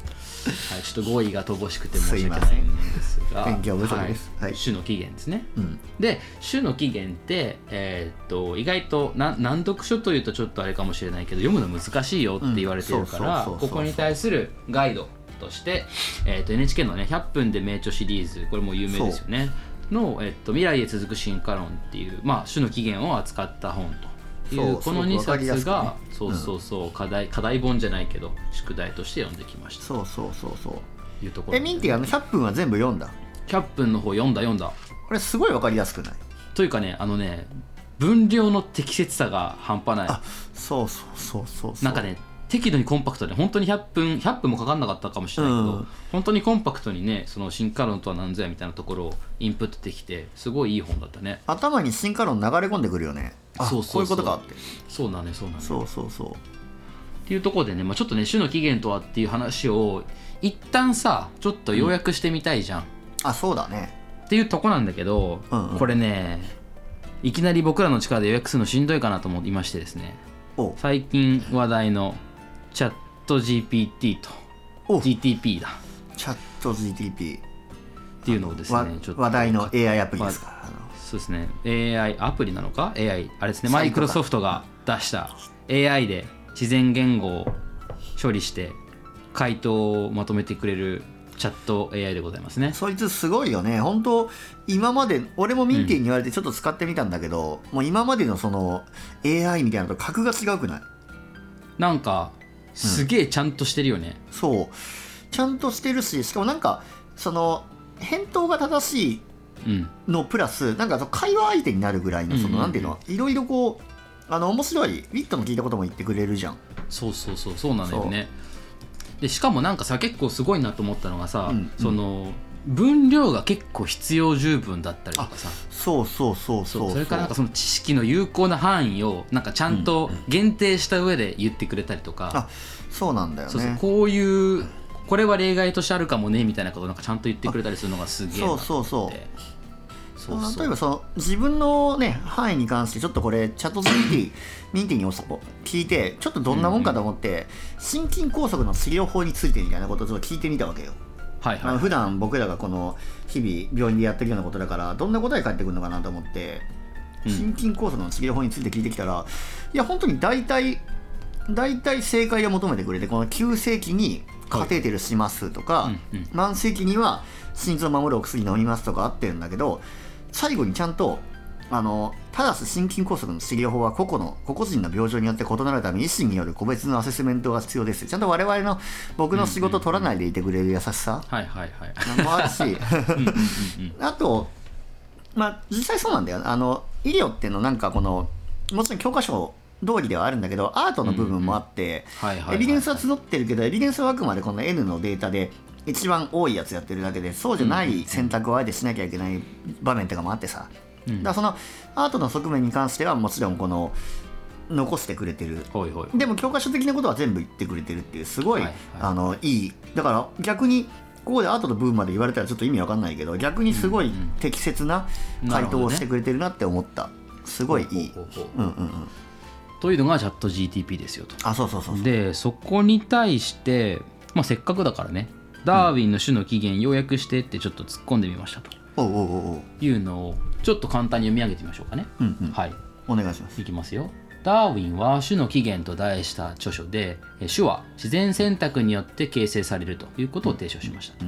はい、ちょっと語彙が乏しくて申し訳ないんですが。勉強不足です。はい。種の起源ですね。うん。で種の起源って、えーっと意外とな難読書というとちょっとあれかもしれないけど読むの難しいよって言われてるからここに対するガイドとして、えーっと NHK のね「100分で名著」シリーズこれも有名ですよね。の、えーっと「未来へ続く進化論」っていう、まあ、種の起源を扱った本といそううこの2すごくわかりや冊すくね。がそうそうそう課題課題本じゃないけど宿題として読んできました。そうそうそうそう。というところえミンティあの100分は全部読んだ？100分の方読んだ読んだ。これすごい分かりやすくない？というかねあのね分量の適切さが半端ない。あそうそうそうそうそう。なんかね適度にコンパクトで本当に100分100分もかかんなかったかもしれないけど、うん。本当にコンパクトにねその進化論とは何ぞやみたいなところをインプットできてすごいいい本だったね。頭に進化論流れ込んでくるよね。あそうそうそう。こういうことかって。そうだねそうだねそうそうそう。っていうところでね、まあ、ちょっとね種の起源とはっていう話を一旦さちょっと要約してみたいじゃん、あそうだね。っていうとこなんだけど、うんうん。これねいきなり僕らの力で予約するのしんどいかなと思いましてですね。お。最近話題のチャット GPT と。お GTP だ。チャット GTP っていうのをですわねちょっと。話題の AI アプリですか？そうですね。AI アプリなのか？AI あれですね。マイクロソフトが出した。AI で自然言語を処理して回答をまとめてくれるチャット AI でございますね。そいつすごいよね。本当今まで俺もミンティに言われてちょっと使ってみたんだけど、もう今までのその AI みたいなのと格が違うくない？なんかすげえちゃんとしてるよね、そう。ちゃんとしてるししかもなんかその返答が正しいうん。のプラスなんかその会話相手になるぐらいのそうんうんうん。のなんていうのいろいろこうあの面白いウィットの聞いたことも言ってくれるじゃん。そうそうそうそうなんだよね。でしかもなんかさ結構すごいなと思ったのがさ、うんうん。その分量が結構必要十分だったりとかさ。そうそうそうそそう。うそれからなんかその知識の有効な範囲をなんかちゃんと限定した上で言ってくれたりとか、あそうなんだよね。そうそうこういうこれは例外としてあるかもねみたいなことをなんかちゃんと言ってくれたりするのがすげえなと思って。そうそうそう。そう例えばその自分のね範囲に関してちょっとこれチャット GPT ミンティにお聞いてちょっとどんなもんかと思って、心筋梗塞の治療法についてみたいなことをちょっと聞いてみたわけよ、はいはい。普段僕らがこの日々病院でやってるようなことだからどんな答え返ってくるのかなと思ってうん。心筋梗塞の治療法について聞いてきたら、いや本当に大体大体正解を求めてくれてこの急性期にカテーテルしますとか、うんうん。慢性期には心臓を守るお薬飲みますとかあってるんだけど最後にちゃんとあのただし心筋梗塞の治療法は個々の個々人の病状によって異なるため医師による個別のアセスメントが必要です。ちゃんと我々の僕の仕事を取らないでいてくれる優しさ。もあるしあとまあ実際そうなんだよ。あの医療っていうのなんかこのもちろん教科書通りではあるんだけどアートの部分もあって、エビデンスは募ってるけどエビデンスはあくまでこの N のデータで一番多いやつやってるだけでそうじゃない選択をあえてしなきゃいけない場面とかもあってさ、うん。だそのアートの側面に関してはもちろんこの残してくれてる。でも教科書的なことは全部言ってくれてるっていうすごい、はいはい。あのいい。だから逆にここでアートの部分まで言われたらちょっと意味わかんないけど逆にすごい適切な回答をしてくれてるなって思った、すごいいい。ほうほうほうう。んうんうん。というのがチャット GTP ですよと。あそうそうそうそう。でそこに対して、まあ、せっかくだからね。ダーウィンの種の起源要約してってちょっと突っ込んでみましたと。おうおうおう。いうのをちょっと簡単に読み上げてみましょうかね、うんうん。はい。お願いします。いきますよ。ダーウィンは種の起源と題した著書でえ種は自然選択によって形成されるということを提唱しました。と、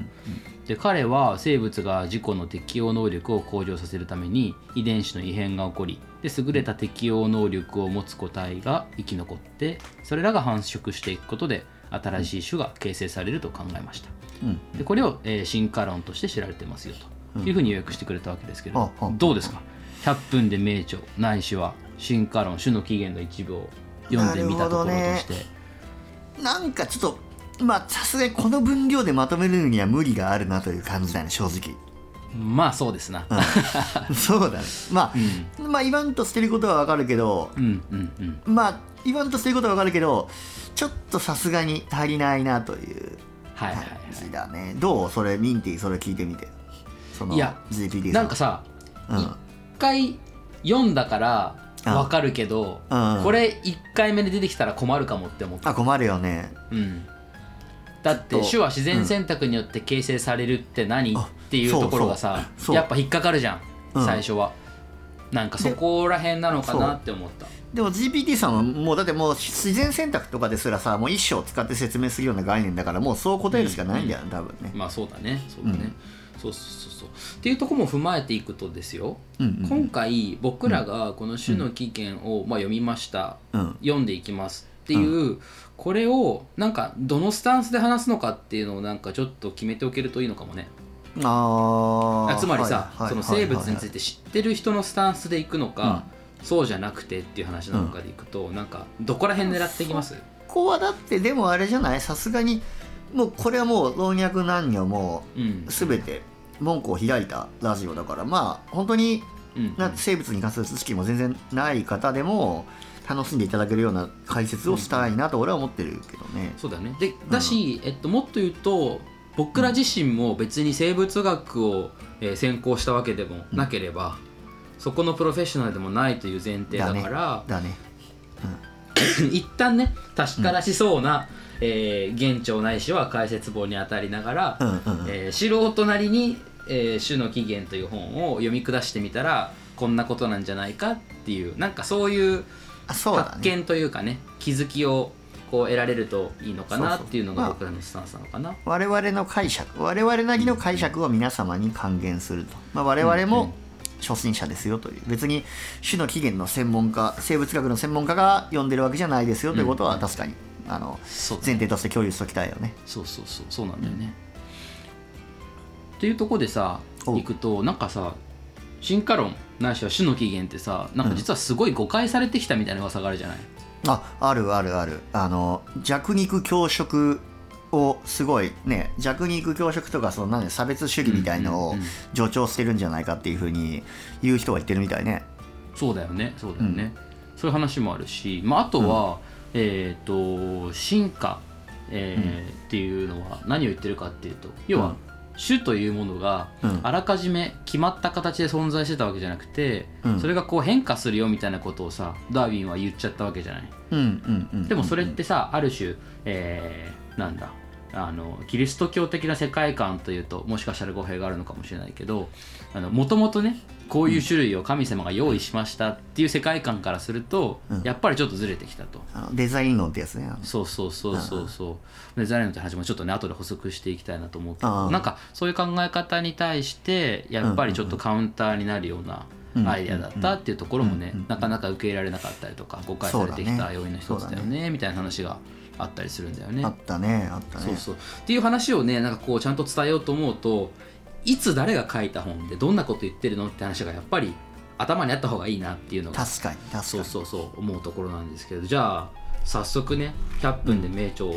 で彼は生物が自己の適応能力を向上させるために遺伝子の異変が起こりで優れた適応能力を持つ個体が生き残ってそれらが繁殖していくことで新しい種が形成されると考えました。うん。でこれを、えー進化論として知られてますよというふうに予約してくれたわけですけれど、ああどうですか？100分で名著ないしは進化論種の起源の一部を読んでみたところとして、なんかちょっとまあさすがにこの分量でまとめるには無理があるなという感じだね正直。まあそうですな。そうだね。まあ、まあ言わんとしてることはわかるけどうんうんうん。まあ言わんとしてることはわかるけどちょっとさすがに足りないなというはいはいはい。感じだね。どう？それミンティそれ聞いてみてそのいやなんかさうん。一回読んだからうん。わかるけどうん。これ1回目で出てきたら困るかもって思ったあ困るよね。うん。だってちょっと手話自然選択によって形成されるって何？あっていうところがさそうそう。やっぱ引っかかるじゃんうん。最初は。なんかそこら辺なのかなって思った。でも GPT さんはもうだってもう自然選択とかですらさもう一生使って説明するような概念だからもうそう答えるしかないんだよね、多分ね、まあそうだね。そうだね、そうそうそうそう。っていうところも踏まえていくとですよ、うんうん今回僕らがこの種の起源をまあ読みました、うん。読んでいきますっていう、これをなんかどのスタンスで話すのかっていうのをなんかちょっと決めておけるといいのかもね。あつまりさ、はいはいその生物につはいて知ってる人のスタンスでいくのか、そうじゃなくてっていう話なのかでいくと、なんかどこら辺狙っていきます？ここはだってでもあれじゃない？さすがにもうこれはもう老若男女もうん。全て門戸を開いたラジオだからまあ本当にうんな生物に関する知識も全然ない方でも楽しんでいただけるような解説をしたいなと俺は思ってるけどね。そうだよね。でだし、えっと、もっと言うと僕ら自身も別に生物学を、えー専攻したわけでもなければ、そこのプロフェッショナルでもないという前提だからだね。一旦ね確からしそうな、えー現状ないしは解説本に当たりながら、うんうんうん。えー素人なりに「えー種の起源」という本を読み下してみたらこんなことなんじゃないかっていうなんかそういう。発見というかね気づきをこう得られるといいのかなっていうのが僕らのスタンスなのかな。我々の解釈我々なりの解釈を皆様に還元すると、まあ、我々うんうん。も初心者ですよという。別に種の起源の専門家生物学の専門家が読んでるわけじゃないですよということは確かにあの前提として共有しておきたいよね。そうそうそう。そうなんだよね。っていうところでさお行くとなんかさ進化論ないしは種の起源ってさなんか実はすごい誤解されてきたみたいな噂があるじゃない、ああるあるある。あの弱肉強食をすごいね弱肉強食とかそのなんで差別主義みたいのをうんうんうん助長してるんじゃないかっていうふうに言う人が言ってるみたいね。そうだよねそうだよね、そういう話もあるし、まあ、あとは、えっ、と進化、えーっていうのは何を言ってるかっていうと要は、種というものがうん。あらかじめ決まった形で存在してたわけじゃなくて、うん。それがこう変化するよみたいなことをさダーウィンは言っちゃったわけじゃない。でもそれってさある種、えーなんだあのキリスト教的な世界観というともしかしたら語弊があるのかもしれないけどもともとねこういう種類を神様が用意しましたっていう世界観からすると、うん。やっぱりちょっとずれてきたと。デザイン論ってやつね。そうそうそうそうそう。デザインのって話もちょっとね後で補足していきたいなと思うけどなんかそういう考え方に対してやっぱりちょっとカウンターになるようなうん。アイデアだったっていうところもねなかなか受け入れられなかったりとか誤解されてきた要因の一つだよね。みたいな話があったりするんだよね。あ。ったねあったね。そうそう。っていう話をねなんかこうちゃんと伝えようと思うといつ誰が書いた本でどんなこと言ってるのって話がやっぱり頭にあった方がいいなっていうのが確かに確かに。そうそうそう思うところなんですけどじゃあ早速ね100分で名著を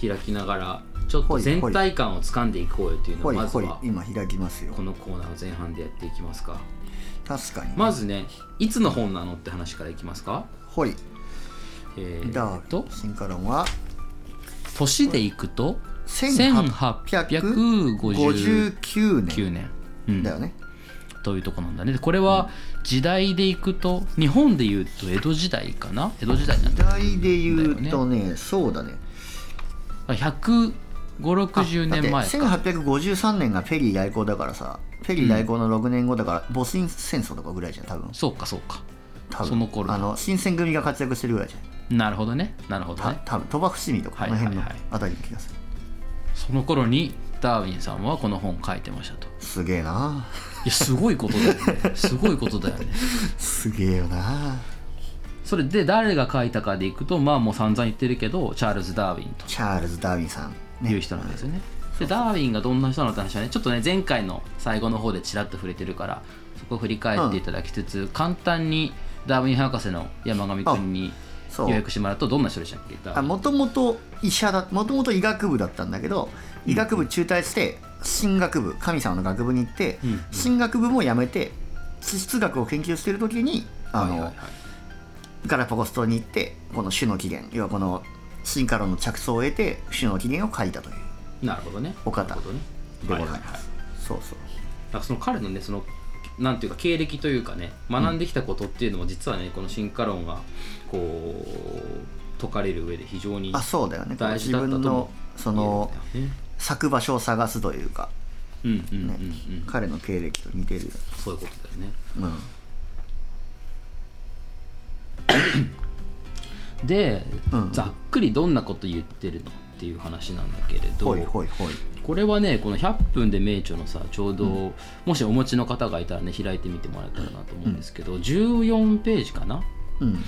開きながらちょっと全体感をつかんでいこうよっていうのをまずは今開きますよ。このコーナーの前半でやっていきますか。確かに。まずねいつの本なのって話からいきますか。ほい。えー、だと進化論は？年でいくと1859 1859年。年、うんだよね。というとこなんだね。でこれは時代でいくと日本でいうと江戸時代かな？江戸時代なん時だ代で言うとねそうだね。15060年前だって。か1853年がペリー来航だからさペリー来航の6年後だから戊辰戦争とかぐらいじゃん多分。そうかそうか。多分。その頃あの新選組が活躍してるぐらいじゃん。なるほどね。なるほどたね多分鳥羽伏見とかこの辺のはいはいはい。あたりの気がするその頃にダーウィンさんはこの本を書いてましたと。すげえな。いやすごいことだよね。すごいことだよね。すげえよな。それで誰が書いたかでいくとまあもう散々言ってるけどチャールズ・ダーウィンと。チャールズ・ダーウィンさんね。いう人なんですよね。でダーウィンがどんな人なのって話はねちょっとね前回の最後の方でちらっと触れてるからそこを振り返っていただきつつ、簡単にダーウィン博士の山上君にそう予約してもらうとどんな人でしたっけ？もともと医者だもともと医学部だったんだけど医学部中退して神学部神様の学部に行って、うん。うん。神学部も辞めて地質学を研究してる時にあの、はいはいはい。ガラパゴス島に行ってこの種の起源要はこの進化論の着想を得て種の起源を書いたという。なるほどね。お方。でございます、はいはいはい。そうそうなんかその彼のねそのなんていうか経歴というかね学んできたことっていうのも実はねこの進化論がこう解かれる上で非常にあそうだよね。大事自だったとも分のその言えるんだよね。咲く場所を探すというか、うんうんうんうん、ね彼の経歴と似てる。よ、そういうことだよね。うん、で、うん。ざっくりどんなこと言ってるのっていう話なんだけれどこれはねこの100分で名著のさちょうど、もしお持ちの方がいたらね開いてみてもらえたらなと思うんですけど、14ページかな？うん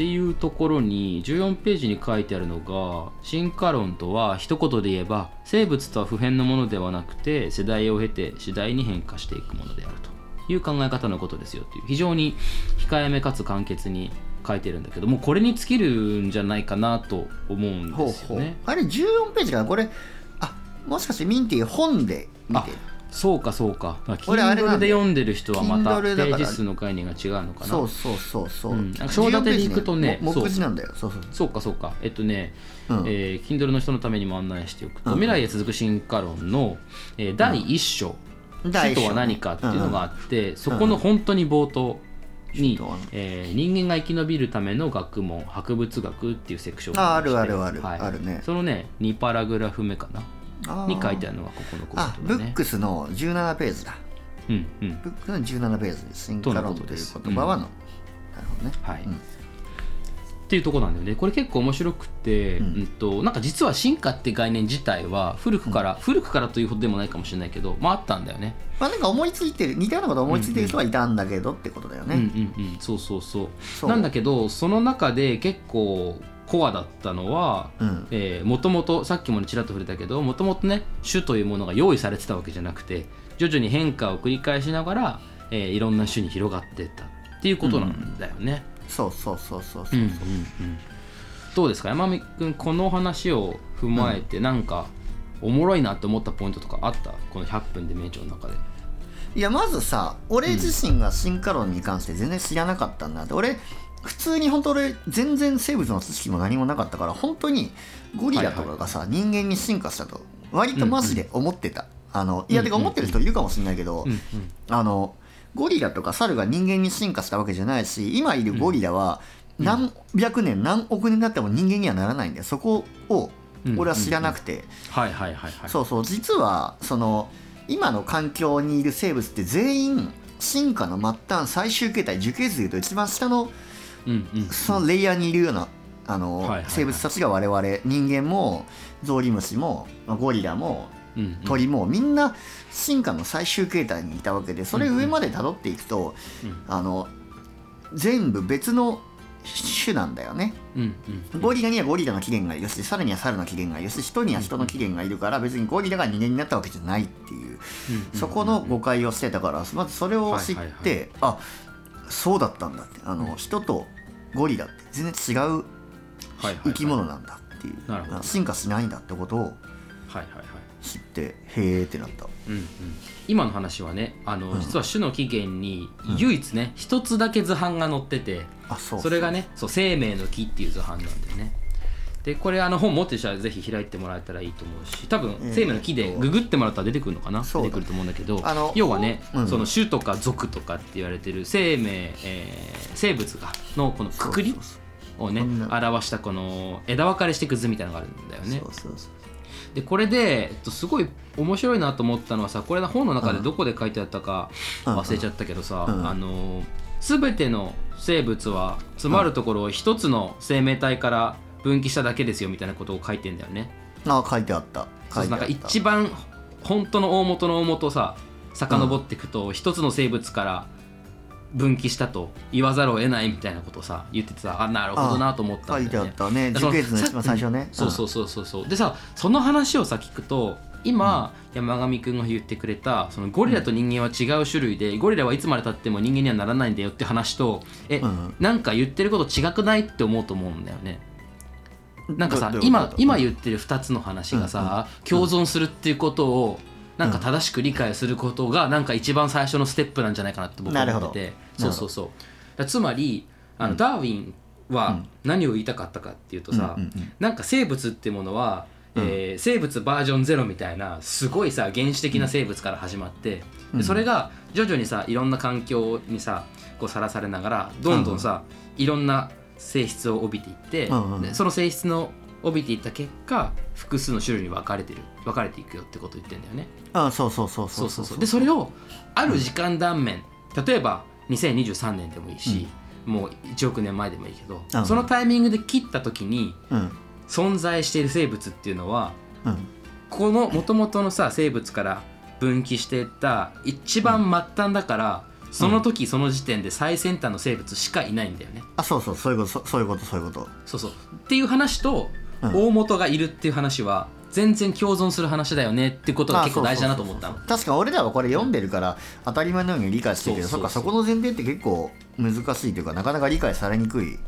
っていうところに14ページに書いてあるのが進化論とは一言で言えば生物とは普遍のものではなくて世代を経て次第に変化していくものであると。いう考え方のことですよっていう非常に控えめかつ簡潔に書いてるんだけどもうこれに尽きるんじゃないかなと思うんほうほう。です。あれ14ページかな？これあもしかしてミンティ本で見てそうかそうか。これあれな Kindle で読んでる人はまた Kindle だから。ページ数の概念が違うのかな。そうそうそうそう、うん。なんか章立てでいくとね14ページもそう目次なんだよ。そうそう。そうかそうか。えっとね、うん。えー Kindle の人のためにも案内しておくと、うん。未来へ続く進化論の、えー第1章、第一章死とは何かっていうのがあって、そこの本当に冒頭に、死とは？えー人間が生き延びるための学問博物学っていうセクションああがりまして。るあるある。はい。あるね。そのね2パラグラフ目かなに書いてあるのがここのコメンあトだね。ブックスの17ページだ。うんうん。ブックスの17ページです進化論という言葉はの、なるほどね。はい、うん。っていうところなんだよね。これ結構面白くて、ううんんとなんか実は進化って概念自体は古くから、古くからというほどでもないかもしれないけどまああったんだよね。まあなんか思いついてる似たようなこと思いついてる人はいたんだけどってことだよね、うんうんうん。そうそうそう。そう。なんだけどその中で結構コアだったのはうん。もともとさっきもちらっと触れたけどもともとね種というものが用意されてたわけじゃなくて徐々に変化を繰り返しながら、えーいろんな種に広がっていったっていうことなんだよね。そうそうそうそうそう、う。んうんうん。どうですか？山見君この話を踏まえてなんかおもろいなって思ったポイントとかあった？この100分で名著の中で。いやまずさ俺自身が進化論に関して全然知らなかったんだって。俺普通に本当俺全然生物の知識も何もなかったから本当にゴリラとかがさ、人間に進化したと割とマジで思ってた、あのいやうんてか思ってる人いるかもしれないけど、うんうん。あのゴリラとか猿が人間に進化したわけじゃないし今いるゴリラは何百年何億年になっても人間にはならないんだよ。そこを俺は知らなくて、はいはいはいはい。そうそう。実はその今の環境にいる生物って全員進化の末端最終形態樹形図でいうと一番下のそのレイヤーにいるようなあの、生物たちが我々人間もゾウリムシもまあゴリラも鳥もみんな進化の最終形態にいたわけでそれ上まで辿っていくと、うんあの全部別の種なんだよね。うんうん。ゴリラにはゴリラの起源がいるし猿には猿の起源がいるし人には人の起源がいるから別にゴリラが人間になったわけじゃないっていう。そこの誤解をしてたからまずそれを知っはいはいてあそうだったんだってあの人とゴリラって全然違うはいはいはい。生き物なんだっていうなるほど。進化しないんだってことをはいはいはい。知ってへえってなった。うんうん、今の話はねあの、うん。実は種の起源に唯一ね一、つだけ図版が載っててあそう。それがねそう生命の木っていう図版なんだよねでこれあの本持ってる人はぜひ開いてもらえたらいいと思うし多分えー生命の木でググってもらったら出てくるのかな、出てくると思うんだけどあの要はね、うん。その種とか属とかって言われてる生命、えー生物がのこのくくりをね表したこの枝分かれしていく図みたいなのがあるんだよね。そうそうそう。でこれで、えっと、すごい面白いなと思ったのはさこれ本の中でどこで書いてあったかうん。忘れちゃったけどさ、うん。あの全ての生物は詰まるところを一つの生命体から分岐しただけですよみたいなことを書いてんだよね。あ書いてあった。そうなんか書いてあった。一番本当の大元の大元をさ遡っていくと一つの生物から分岐したと言わざるを得ないみたいなことをさ言っててさあなるほどなと思った書いてあっ。たね。樹形図の一番最初ね。そうそうそうそうそう。でさその話をさ聞くと今、山上くんが言ってくれたそのゴリラと人間は違う種類で、ゴリラはいつまでたっても人間にはならないんだよって話とえ、うん。なんか言ってること違くないって思うと思うんだよね。なんかさ今今言ってる2つの話がさ、共存するっていうことをなんか正しく理解することがなんか一番最初のステップなんじゃないかなって僕は思ってて。そうそうそう。つまりあのダーウィンは何を言いたかったかっていうとさ、うんうんうん。なんか生物っていうものは、えー生物バージョンゼロみたいなすごいさ原始的な生物から始まって、でそれが徐々にさいろんな環境にさこうさらされながらどんどんさ、いろんな性質を帯びていって、うんうん。でその性質の帯びていった結果複数の種類に分かれてる分かれていくよってことを言ってんだよね。あそうそうそうそそう。うそうそう。でそれをある時間断面、例えば2023年でもいいし、もう1億年前でもいいけど、うん。そのタイミングで切った時にうん。存在している生物っていうのはうん。この元々のさ生物から分岐していった一番末端だから、その時その時点で最先端の生物しかいないんだよね。あそうそうそういうことそそういうことそういうこと。そうそう。っていう話と、うん。大元がいるっていう話は全然共存する話だよねってことがあ結構大事だなと思ったの。確か俺らはこれ読んでるから当たり前のように理解してるけどそそうそう。そうっかそこの前提って結構難しいというかなかなか理解されにくい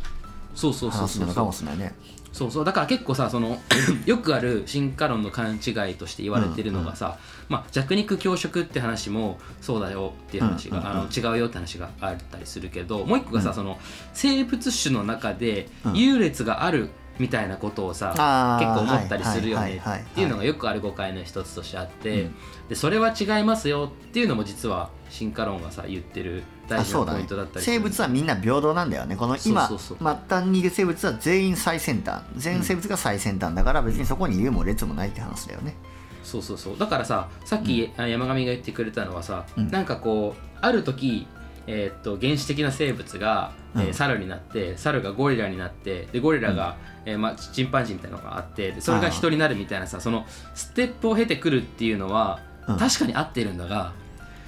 そうそうそう話なのかそうそうもしれないねそうそうだから結構さその よくある進化論の勘違いとして言われてるのがさ、まあ、弱肉強食って話もそうだよっていう話が、うんうんうん。あの違うよって話があったりするけどもう一個がさ、その生物種の中でうん。優劣があるみたいなことをさ、あー結構思ったりするよねっていうのがよくある誤解の一つとしてあって、うん。でそれは違いますよっていうのも実は進化論がさ言ってる大事なポイあそうだねントだったりする。生物はみんな平等なんだよね。この今末端にいる生物は全員最先端。全生物が最先端だから別にそこに優も劣もないって話だよね。そうそうそう。だからささっき、あ山上が言ってくれたのはさ、うん。なんかこうある時えーっと原始的な生物が、えーうん。猿になって猿がゴリラになってでゴリラが、えーまあ、チンパンジーみたいなのがあってでそれが人になるみたいなさそのステップを経てくるっていうのは、うん。確かに合ってるんだが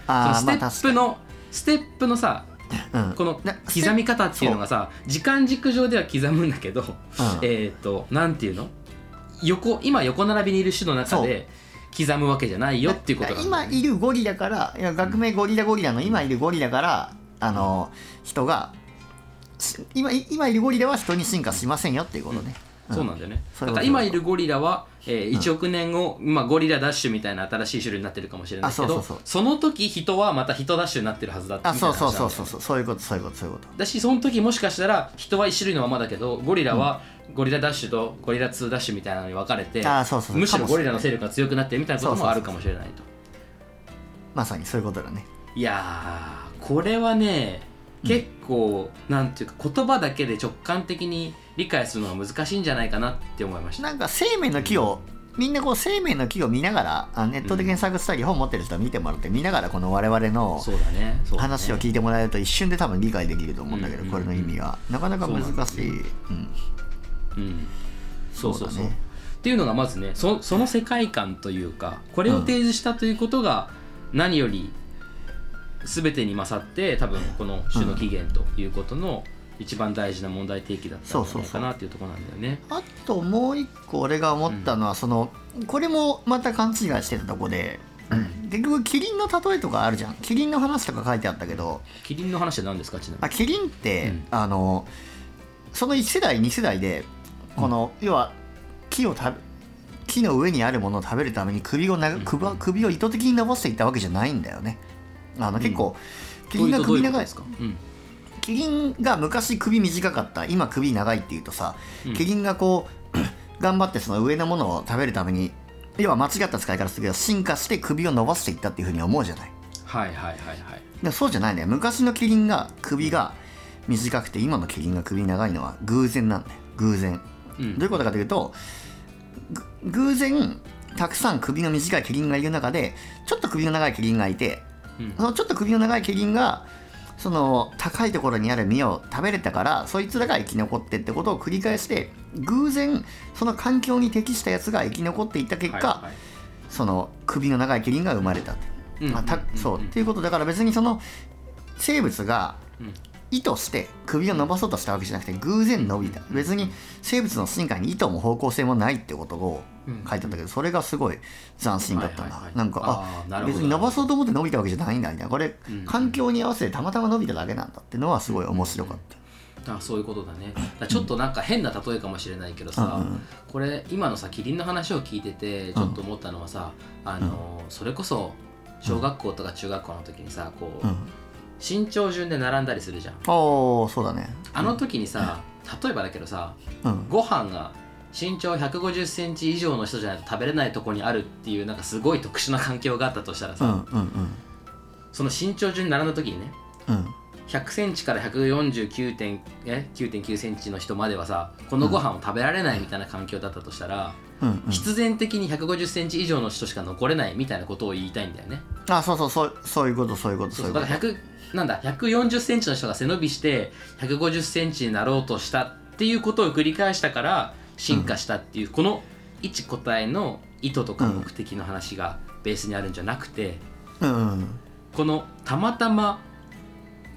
そああのステップの、ステップのさうん。このな刻み方っていうのがさ時間軸上では刻むんだけど、えーっとなんていうの？横今横並びにいる種の中で刻むわけじゃないよっていうことなんだ今いるゴリラからいや学名ゴリラゴリラの今いるゴリラからあの人がし今今いるゴリラは人に進化しませんよっていうことね、そうなんだよね。だから今いるゴリラは、えー1億年後、まあ、ゴリラダッシュみたいな新しい種類になってるかもしれないけどあそうそうそう。の時人はまた人ダッシュになってるはずだってそうそうそうそうそう。そういうことそういうことそういうこと。だしその時もしかしたら人は一種類のままだけどゴリラはゴリラダッシュとゴリラ2ダッシュみたいなのに分かれてあそうそうそう。むしろゴリラの勢力が強くなってるみたいなこともあるかもしれないと。まさにそういうことだね。いやーこれはね結構、なんていうか言葉だけで直感的に理解するのが難しいんじゃないかなって思いました。なんか生命の木をみんなこう生命の木を見ながらあネットで検索したり本持ってる人は見てもらって見ながらこの我々の話を聞いてもらえると一瞬で多分理解できると思うんだけどうん。これの意味が。なかなか難しい。うんうん、そうそうそうそうだね。っていうのがまずねそその世界観というかこれを提示したということが何より全てに勝って多分この種の起源ということの一番大事な問題提起だったんじゃないかなっていうところなんだよね。あともう一個俺が思ったのは、そのこれもまた勘違いしてたとこで、結局キリンの例えとかあるじゃん。キリンの話とか書いてあったけど。キリンの話は何ですか？ちなみに。あキリンって、うん。あのその1世代2世代でこの、要は木を食べ木の上にあるものを食べるために首をなうん。首を首を意図的に伸ばしていったわけじゃないんだよねあの結構、キリンが首長いですか、うん。キリンが昔首短かった今首長いっていうとさ、うん。キリンがこう 頑張ってその上のものを食べるために要は間違った使い方するけど進化して首を伸ばしていったっていうふうに思うじゃない？はいはいはいはい。でもそうじゃないんだよ昔のキリンが首が短くて今のキリンが首長いのは偶然なんだよ。偶然。うん。どういうことかというとぐ偶然たくさん首の短いキリンがいる中でちょっと首の長いキリンがいてうんそのちょっと首の長いキリンがその高いところにある実を食べれたからそいつらが生き残ってってことを繰り返して偶然その環境に適したやつが生き残っていった結果、はいはい。その首の長いキリンが生まれたって、うんまそうっていうことだから別にその生物がうん意図して首を伸ばそうとしたわけじゃなくて偶然伸びた。別に生物の進化に意図も方向性もないってことをうん。書いてあったけどそれがすごい斬新だったな。いなんかあ別に伸ばそうと思って伸びたわけじゃないんだ。みたいなこれうん。環境に合わせてたまたま伸びただけなんだっていうのはすごい面白かった。あそういうことだね。だちょっとなんか変な例えかもしれないけどさ、うんうん。これ今のさキリンの話を聞いててちょっと思ったのはさ、あのそれこそ小学校とか中学校の時にさこう、うん身長順で並んだりするじゃん。おおそうだね。あの時にさ例えばだけどさうん。ご飯が身長1 5 0ンチ以上の人じゃないと食べれないとこにあるっていうなんかすごい特殊な環境があったとしたらさ、うんうんその身長順に並んだ時にねうん。うん100センチから149点え9.9センチの人まではさこのご飯を食べられないみたいな環境だったとしたら、うんうん。必然的に150センチ以上の人しか残れないみたいなことを言いたいんだよね。あそうそうそうそういうことそういうことそそうういうこと。だから100なんだ140センチの人が背伸びして150センチになろうとしたっていうことを繰り返したから進化したっていう、この一個体の意図とか目的の話がベースにあるんじゃなくて、うんうん。このたまたま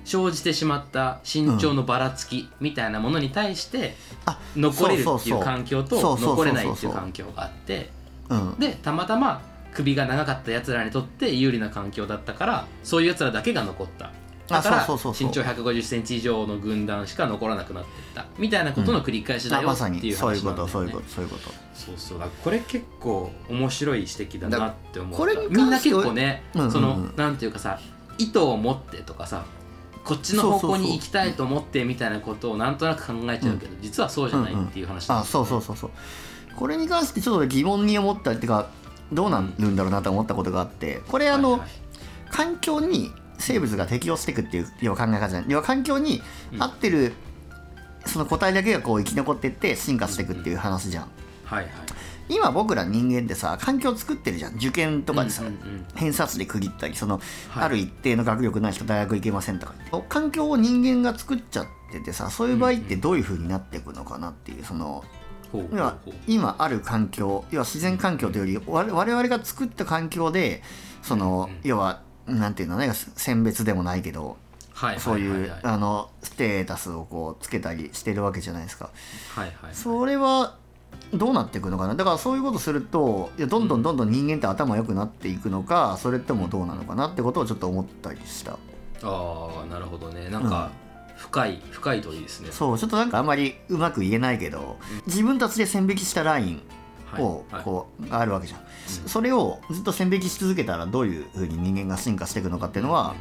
生じてしまった身長のばらつきみたいなものに対してあ残れるっていう環境と残れないっていう環境があってうん。でたまたま首が長かったやつらにとって有利な環境だったからそういうやつらだけが残っただから身長1 5 0ンチ以上の軍団しか残らなくなっていった。みたいなことの繰り返しだよっていうそういう話なんだよね。ことそういうことそういうこと。そうそう。だこれ結構面白い指摘だなって思うこれみんな結構ね、うんうんうん。そのなんていうかさ意図を持ってとかさこっちの方向に行きたいと思ってみたいなことをなんとなく考えちゃうけど、実はそうじゃないっていう話あそうそうそうそうこれに関してちょっと疑問に思ったっていうかどうなるんだろうなと思ったことがあってこれあの、はいはい。環境に生物が適応していくっていう要は考え方じゃない要は環境に合ってる、その個体だけがこう生き残っていって進化していくっていう話じゃん。はいはい。今僕ら人間ってさ環境作ってるじゃん。受験とかでさ、うんうんうん。偏差値で区切ったりその、はい。ある一定の学力ない人大学行けませんとか。環境を人間が作っちゃっててさそういう場合ってどういう風になっていくのかなっていうそのほうほう要は今ある環境要は自然環境というより我我々が作った環境でその、うん。要はなんていうのね選別でもないけどはいそういう、はいはい。はいあのステータスをこうつけたりしてるわけじゃないですか。はいはいそれはどうなっていくのかな？だからそういうことするといやどんどんどんどん人間って頭良くなっていくのかそれともどうなのかなってことをちょっと思ったりした。ああなるほどね。なんか深い、深い問いですね。そうちょっとなんかあんまりうまく言えないけど自分たちで線引きしたラインはいをはい。こうあるわけじゃん、それをずっと線引きし続けたらどういうふうに人間が進化していくのかっていうのは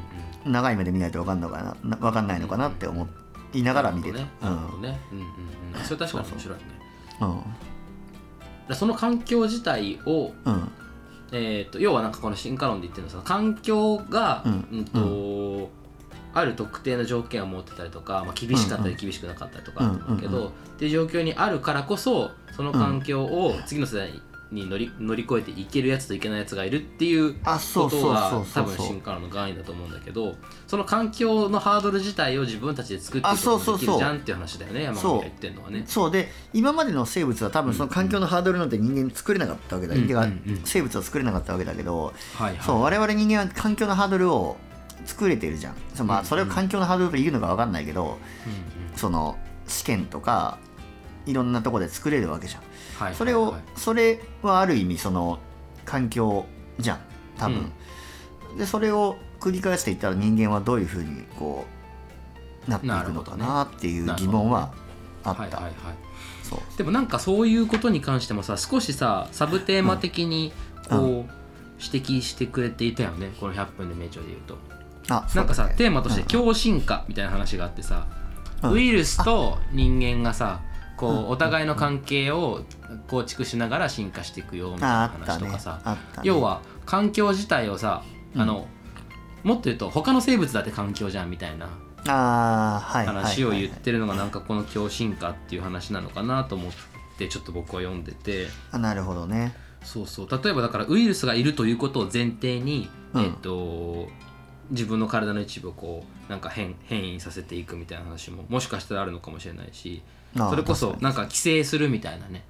長い目で見ないと分かんのかなな分かんないのかなって思いながら見てた、ね。うん。うんうんそれ確かに面白いね。うその環境自体をうん。うんえー、と要はなんかこの進化論で言ってるのはさ環境が、ううんんとある特定の条件を持ってたりとか、まあ、厳しかったり厳しくなかったりとかあるけど、うんうんっていう状況にあるからこそその環境を次の世代に乗り乗り越えていけるやつといけないやつがいるっていうあそうことが多分進化論の概念だと思うんだけどその環境のハードル自体を自分たちで作っていあくことそうそうそう。ができるじゃんっていう話だよね山上が言ってるのはね。そう。で今までの生物は多分その環境のハードルなんて人間作れなかったわけだ、うんうんうん。生物は作れなかったわけだけど、はいはい。そう我々人間は環境のハードルを作れてるじゃん。そ,、まあ、それを環境のハードルと言うのか分かんないけどうんうん。その試験とかいろんなとこで作れるわけじゃん。はいそれを、はいはい。それはある意味その環境じゃん。多分、でそれを繰り返していったら人間はどういうふうにこうなっていくのかなっていう疑問はあった、はいはいはい。そう。でもなんかそういうことに関してもさ少しさサブテーマ的にこう、う指摘してくれていたよね。この100分で名著で言うと。あなんかさ、テーマとして共進化みたいな話があってさ、うん。ウイルスと人間がさこう、うんお互いの関係を構築しながら進化していくよみたいな話とかさ、要は環境自体をさ、うん。あのもっと言うと他の生物だって環境じゃんみたいな話を言ってるのがなんかこの共進化っていう話なのかなと思ってちょっと僕は読んでて。あなるほどね。そうそう。例えばだからウイルスがいるということを前提に、うん。えっと自分の体の一部をこうなんか変変異させていくみたいな話ももしかしたらあるのかもしれないしそれこそなんか寄生するみたいなね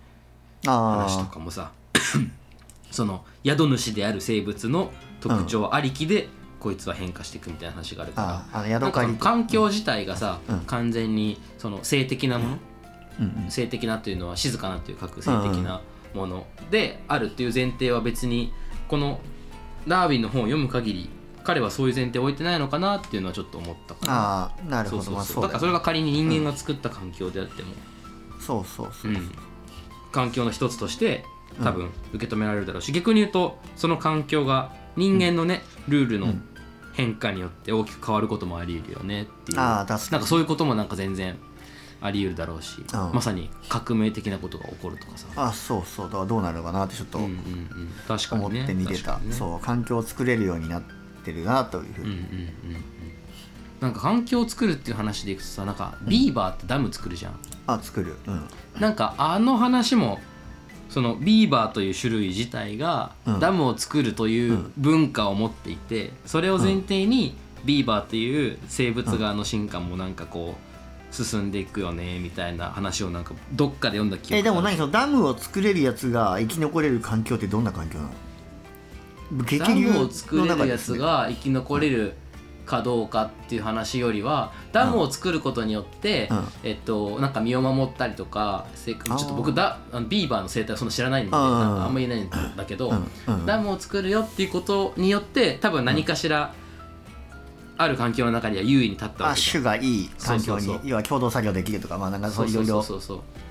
あ話とあかもさ その宿主である生物の特徴ありきで、こいつは変化していくみたいな話があるから。環境自体がさ、うん。完全にその性的なもの、うんうん。性的なというのは静かなという書く性的なものであるっていう前提は別にこのダーウィンの本を読む限り彼はそういう前提を置いてないのかなっていうのはちょっと思ったかな。ああなるほど。そうそうまあそうだよそうだからそれが仮に人間が作った環境であっても、そうそうそうう。ん。環境の一つとして多分受け止められるだろうし、逆に言うとその環境が人間のね、ルールのうん。変化によって大きく変わることもあり得るよねっていう。ああ確かに。なんかそういうこともなんか全然あり得るだろうし、うん。まさに革命的なことが起こるとかさ、あそうそう。だからどうなるのかなってちょっと思って見てた、ね。そう。環境を作れるようになってるなというふうに、うんうんうんうん。なんか環境を作るっていう話でいくとさなんかビーバーってダム作るじゃん、あ作る。うん。なんかあの話もそのビーバーという種類自体がうん。ダムを作るという文化を持っていてそれを前提にビーバーっていう生物側の進化もなんかこう進んでいくよねみたいな話をなんかどっかで読んだ記憶えでも何そのダムを作れるやつが生き残れる環境ってどんな環境なの？激ダ流ムを作れるやつが生き残れるかどうかっていう話よりはダムを作ることによって、うん。えっと、なんか身を守ったりとかせちょっと僕だビーバーの生態をそんな知らないんでなんかあんま言えないんだけど、ダムを作るよっていうことによって多分何かしらある環境の中には優位に立ったわあけ種がいい環境に要は共同作業できるとかまあなんかそういろいろ。そうそうそう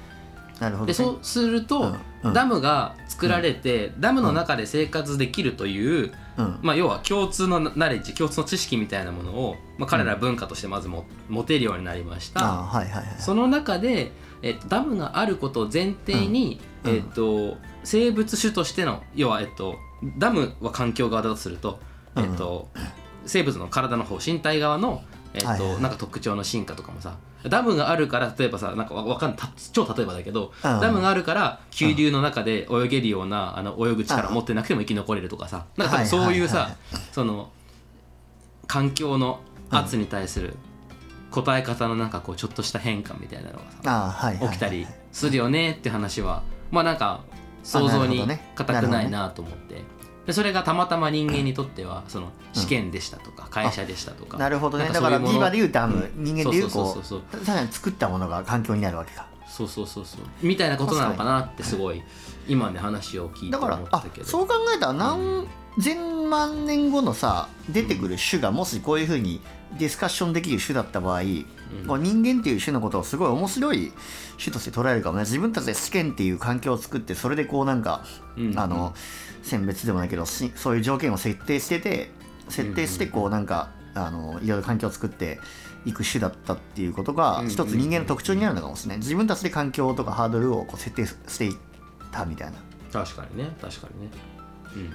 なるほど、ね、でそうすると、うんうん。ダムが作られて、ダムの中で生活できるという、うん。まあ、要は共通のナレッジ共通の知識みたいなものを、まあ、彼ら文化としてまずも持てるようになりました、あはいはいはい。その中で、えっと、ダムがあることを前提に、えっと、生物種としての要は、えっと、ダムは環境側だとすると、えっと、生物の体の方身体側の、えっとなんか特徴の進化とかもさダムがあるから例えばさなんかわわかんた超例えばだけど、うん。ダムがあるから急流の中で泳げるようなあの泳ぐ力を持ってなくても生き残れるとかさ。なんかそういうさ、その環境の圧に対する答え方のなんかこうちょっとした変化みたいなのがさ起きたりするよねって話はまあなんか想像にあなるほどね。難くないなと思って、でそれがたまたま人間にとってはその試験でしたとか会社でしたとか、なるほどね。だからビーバーでいうダム、人間でいうこそうそうそうう。さらに作ったものが環境になるわけか。そうそうそうそう。みたいなことなのかなってすごい今ね話を聞いて思ったけど。そう考えたら何千万年後のさ出てくる種がもしこういうふうにディスカッションできる種だった場合、こう人間っていう種のことをすごい面白い種として捉えるかもね。自分たちで試験っていう環境を作ってそれでこうなんか、うん。あの選別でもないけどしそういう条件を設定してて設定してこうなんかあのいろいろ環境を作っていく種だったっていうことがうん一つ人間の特徴になるのかもしれない。自分たちで環境とかハードルをこう設定していったみたいな。確かにね。確かにね。うんうんうん。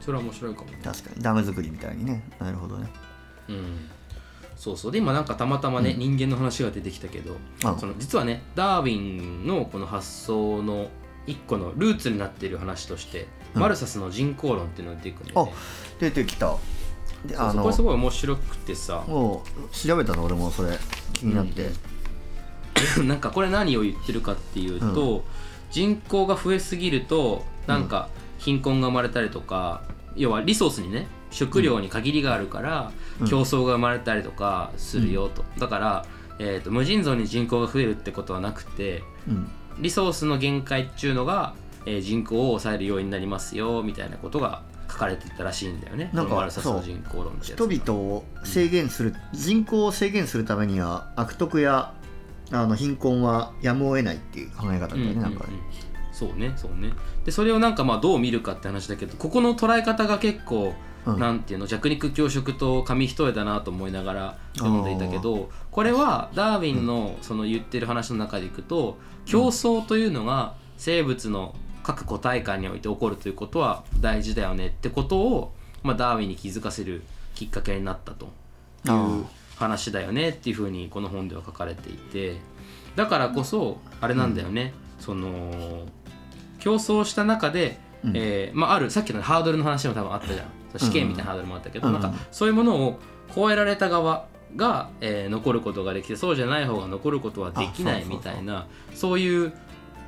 それは面白いかもね。確かに。ダム作りみたいにね。なるほどね。うん。そうそう。で今なんかたまたまね、人間の話が出てきたけど、うん。その実はねダーウィンのこの発想の一個のルーツになっている話として、うんマルサスの人口論っていうのが出てくるんだよね出てきた。でそうそうこれすごい面白くてさ。もう調べたの俺もそれ。気になって、なんかこれ何を言ってるかっていうと、人口が増えすぎるとなんか貧困が生まれたりとか、要はリソースにね食料に限りがあるから、うん。競争が生まれたりとかするよと、だから、えー、と無尽蔵に人口が増えるってことはなくてうん。リソースの限界っていうのが、えー人口を抑えるようになりますよみたいなことが書かれてたらしいんだよね。なんかこのマルサスの人口論人々を制限する人口を制限するためには悪徳やあの貧困はやむを得ないっていう考え方だよね、なんかね。そうねそうね。でそれをなんかまあどう見るかって話だけどここの捉え方が結構、うん。なんていうの弱肉強食と紙一重だなと思いながら読んでいたけどこれはダーウィンのその言ってる話の中でいくと競争というのが生物の各個体感において起こるということは大事だよねってことを、まあ、ダーウィンに気づかせるきっかけになったという話だよねっていうふうにこの本では書かれていてだからこそあれなんだよね、その競争した中で、うん。えーまあ、あるさっきのハードルの話も多分あったじゃん。試験みたいなハードルもあったけど、うん。なんかそういうものを超えられた側が、えー残ることができてそうじゃない方が残ることはできないみたいなそういう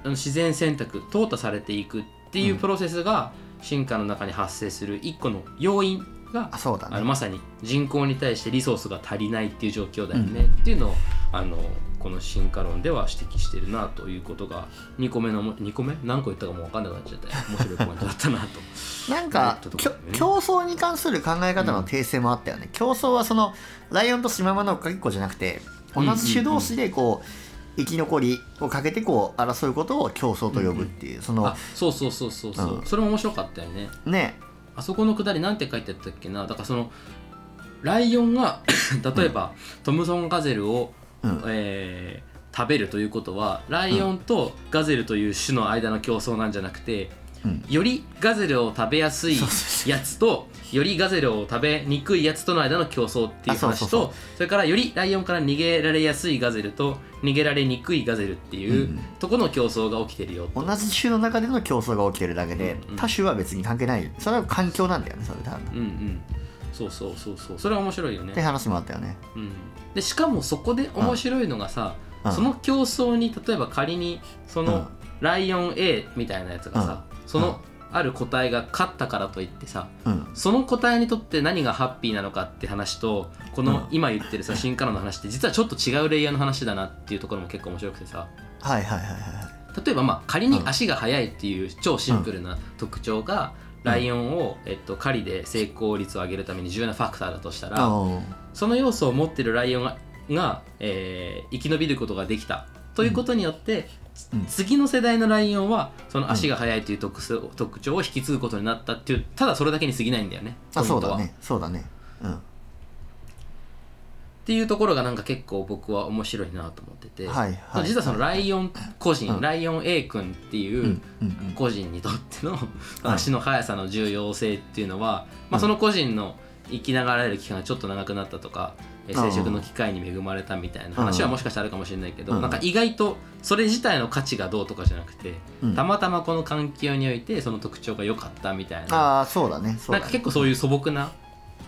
あの自然選択淘汰されていくっていうプロセスが進化の中に発生する一個の要因があそうだね。あのまさに人口に対してリソースが足りないっていう状況だよね、っていうのをあのこの進化論では指摘してるなということが2個目の2個目？何個言ったかもう分かんなくなっちゃって面白いポイントだったなと。なんか、ね。競争に関する考え方の訂正もあったよね、競争はそのライオンとシマウマのかけっこじゃなくて同じ種同士でこう生き残りをかけてこう争うことを競争と呼ぶっていう、そのあそうそうそうそうそう、うん。それも面白かったよね。ね。あそこのくだりなんて書いてあったっけな。だからそのライオンが 例えば、トムソンガゼルを、うん。えー食べるということはライオンとガゼルという種の間の競争なんじゃなくて、うん。よりガゼルを食べやすいやつとよりガゼルを食べにくいやつとの間の競争っていう話とそれからよりライオンから逃げられやすいガゼルと逃げられにくいガゼルっていう、うん。とこの競争が起きてるよ同じ種の中での競争が起きてるだけで、うんうん。他種は別に関係ない。それは環境なんだよねそれ多分、うんうん。そうそうそうそう。それは面白いよね。って話もあったよね。うん、でしかもそこで面白いのがさ、うん。その競争に例えば仮にその、うん。ライオン A みたいなやつがさ、その、ある個体が勝ったからといってさうん。その個体にとって何がハッピーなのかって話とこのうん。今言ってるさ 進化論の話って実はちょっと違うレイヤーの話だなっていうところも結構面白くてさ。はいはいはいはい例えばまあ仮に足が速いっていう超シンプルな特徴が、ライオンを、えっと、狩りで成功率を上げるために重要なファクターだとしたら、うん。その要素を持ってるライオンがが、えー生き延びることができたということによって、うん。次の世代のライオンはその足が速いという特性特徴を引き継ぐことになったっていうただそれだけに過ぎないんだよね。あそうだね。そうだね。うん。っていうところがなんか結構僕は面白いなと思ってて、はいはい実はそのライオン個人、うん。ライオン A 君っていう、個人にとってのうん。足の速さの重要性っていうのは、まあ、その個人の生きながられる期間がちょっと長くなったとか、生殖の機会に恵まれたみたいな話はもしかしたらあるかもしれないけど、うん。なんか意外とそれ自体の価値がどうとかじゃなくて、うん。たまたまこの環境においてその特徴が良かったみたいな。ああそうだねそうなんだねか結構そういう素朴な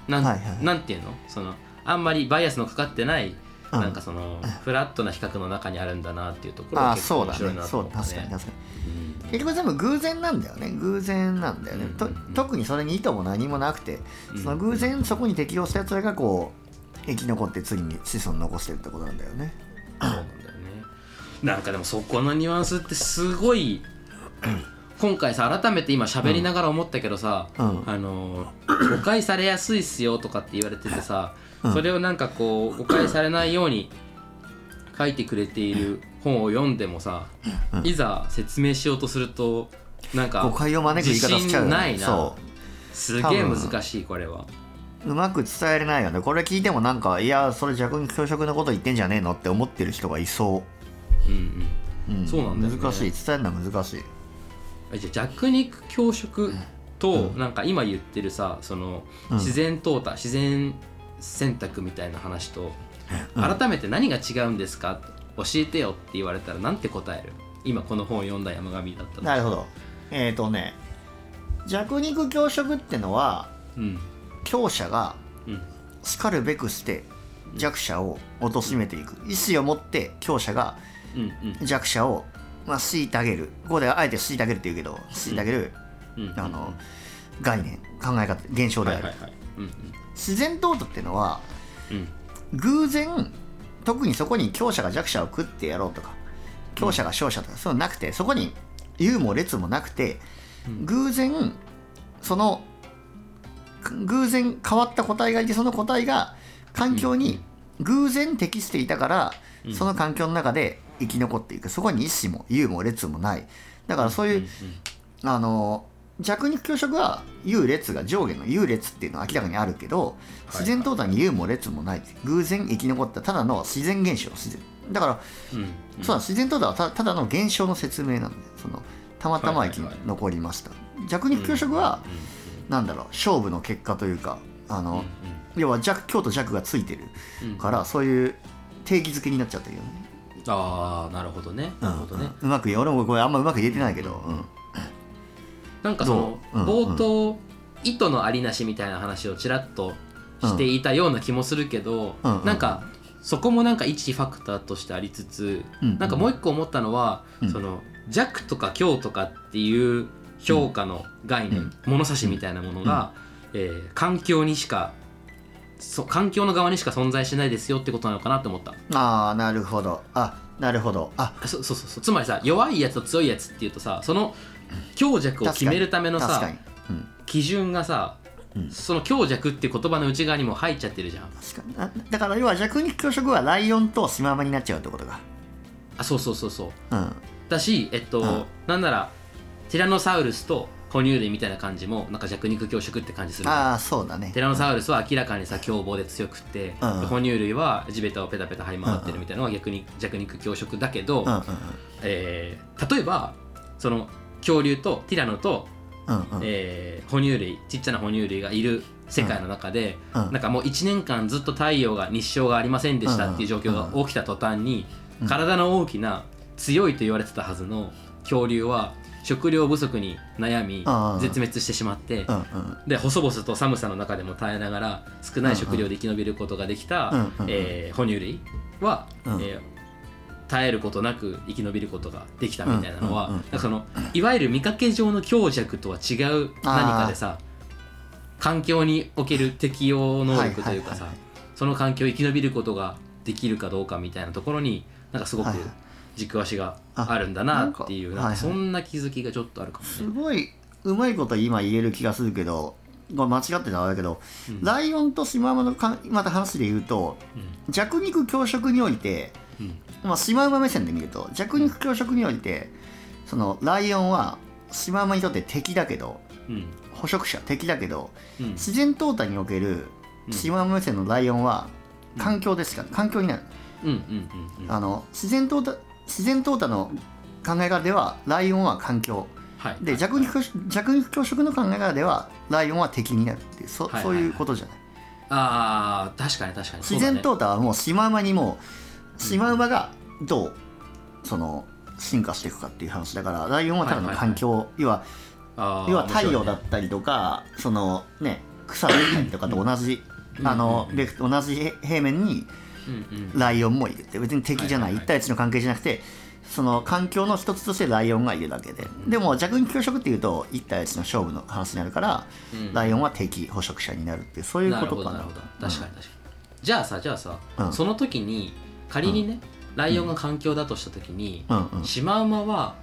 なん,、はいはい。なんていうの？そのあんまりバイアスのかかってない、うん。なんかそのフラットな比較の中にあるんだなっていうところが結構そうだね面白いなとそう思ったね。確かに確かに。うん結局全部偶然なんだよね。偶然なんだよね、とうん。うんうん。特にそれに意図も何もなくてうん。その偶然そこに適応したやつらがこう生き残って次に子孫残してるってことなんだよね。そうなんだよね。なんかでもそこのニュアンスってすごい今回さ改めて今喋りながら思ったけどさ、うん。あの誤解されやすいっすよとかって言われててさ、うん。それをなんかこう誤解されないように書いてくれている本を読んでもさ、うん。いざ説明しようとするとなんか誤解を招く言い方しちゃうよね。自信ないな。そすげえ難しいこれは。ううまく伝えれないよね。これ聞いてもなんかいやそれ弱肉強食のこと言ってんじゃねえのって思ってる人がいそう。んうん。う、うん、そうなんだよね。難しい。伝えるのは難しい。えじゃあ弱肉強食と、うん。なんか今言ってるさそのうん。自然淘汰、自然選択みたいな話と、うん。改めて何が違うんですか？教えてよって言われたらなんて答える？今この本を読んだ山上だったらなるほど。えっ、ー、とね弱肉強食ってのはうん強者がうん。しるべくして弱者を貶めていく。意思を持って強者が弱者を、まあ、虐げる。ここではあえて虐げるって言うけど虐げる、うん。あの概念考え方現象である、自然淘汰っていうのはうん。偶然特にそこに強者が弱者を食ってやろうとか強者が勝者とかそういうのなくてそこに優も劣もなくてうん。偶然その偶然変わった個体がいてその個体が環境に偶然適していたからうん。その環境の中で生き残っていく。そこに意思も優も劣もない。だからそういうあの弱肉強食は優劣が上下の優劣っていうのは明らかにあるけど自然淘汰に優も劣もない。偶然生き残ったただの自然現象自然。だから、うんうん。そうだ自然淘汰はたただの現象の説明なんだよ。そのたまたま生きはいはいはい。残りました弱肉強食は、なんだろう勝負の結果というかあの、要は弱強と弱がついてるうんうん。からそういう定義づけになっちゃったけどね、ああなるほどね。なるほどね、うん。うまく俺もこれあんまうまく言えてないけど、うんなんかその冒頭、意図のありなしみたいな話をちらっとしていたような気もするけど、うんうん。なんかそこもなんか一ファクターとしてありつつ、うん。なんかもう一個思ったのは、うん。その弱とか強とかっていう評価の概念、物差しみたいなものが、えー環境にしかそ環境の側にしか存在しないですよってことなのかなって思った。ああなるほど。あなるほど。あ。そうそうそうそう。つまりさ弱いやつと強いやつっていうとさその強弱を決めるためのさうん。基準がさ、うん。その強弱っていう言葉の内側にも入っちゃってるじゃん。確かに。あだから要は弱肉強食はライオンとシマウマになっちゃうってことか。あそうそうそうそう。うん。だしえっと、うん。なんならティラノサウルスと哺乳類みたいな感じもなんか弱肉強食って感じするああそうだね。ティラノサウルスは明らかにさ凶暴で強くて、うんで哺乳類は地べたをペタペタ這い回ってるみたいなのは逆に弱肉強食だけど、うんうんえー例えばその恐竜とティラノと、うんうん。うんえー哺乳類ちっちゃな哺乳類がいる世界の中で、うん。なんかもう1年間ずっと太陽が日照がありませんでしたっていう状況が起きた途端に、体の大きな強いと言われてたはずの恐竜は食料不足に悩みうん絶滅してしまって、うんうん。で細々と寒さの中でも耐えながら少ない食料で生き延びることができた、うんうんえー哺乳類は、うん。えー耐えることなく生き延びることができたみたいなのは、うんうんうんそのいわゆる見かけ上の強弱とは違う何かでさ環境における適応能力というかさ、はいはいはいはい。その環境を生き延びることができるかどうかみたいなところになんかすごくはいはい軸足があるんだなっていうんそんな気づきがちょっとあるかもね。すごいうまいこと今言える気がするけど間違ってたらあれだけど、うん。ライオンとシマウマのかまた話で言うと弱肉強食において、うんうん。まあ、シマウマ目線で見ると弱肉強食においてそのライオンはシマウマにとって敵だけどうん。捕食者敵だけどうん。自然淘汰におけるうん。シマウマ目線のライオンは環境ですから環境になる。うんうんうんうん。あの自然淘汰自然淘汰の考え方ではライオンは環境。はい。で弱肉強食弱肉強食の考え方ではライオンは敵になるっていうそ,、はいはい。そういうことじゃない。ああ確かに確かに。自然と淘汰はもうシマウマにもシマウマがどうその進化していくかっていう話だからライオンはただの環境、要は要は太陽だったりとか、そのね草だったりとかと同じ、あの同じ平面にライオンもいるって別に敵じゃない,、はいはいはい。一対一の関係じゃなくてその環境の一つとしてライオンがいるだけで。でも弱肉強食っていうと一対一の勝負の話になるから、うん。ライオンは敵捕食者になるっていうそういうことかな。ほどなるほど。確かに確かに、じゃあさじゃあさ、うん。その時に仮にね、ライオンが環境だとした時に、うん。うんシマウマは、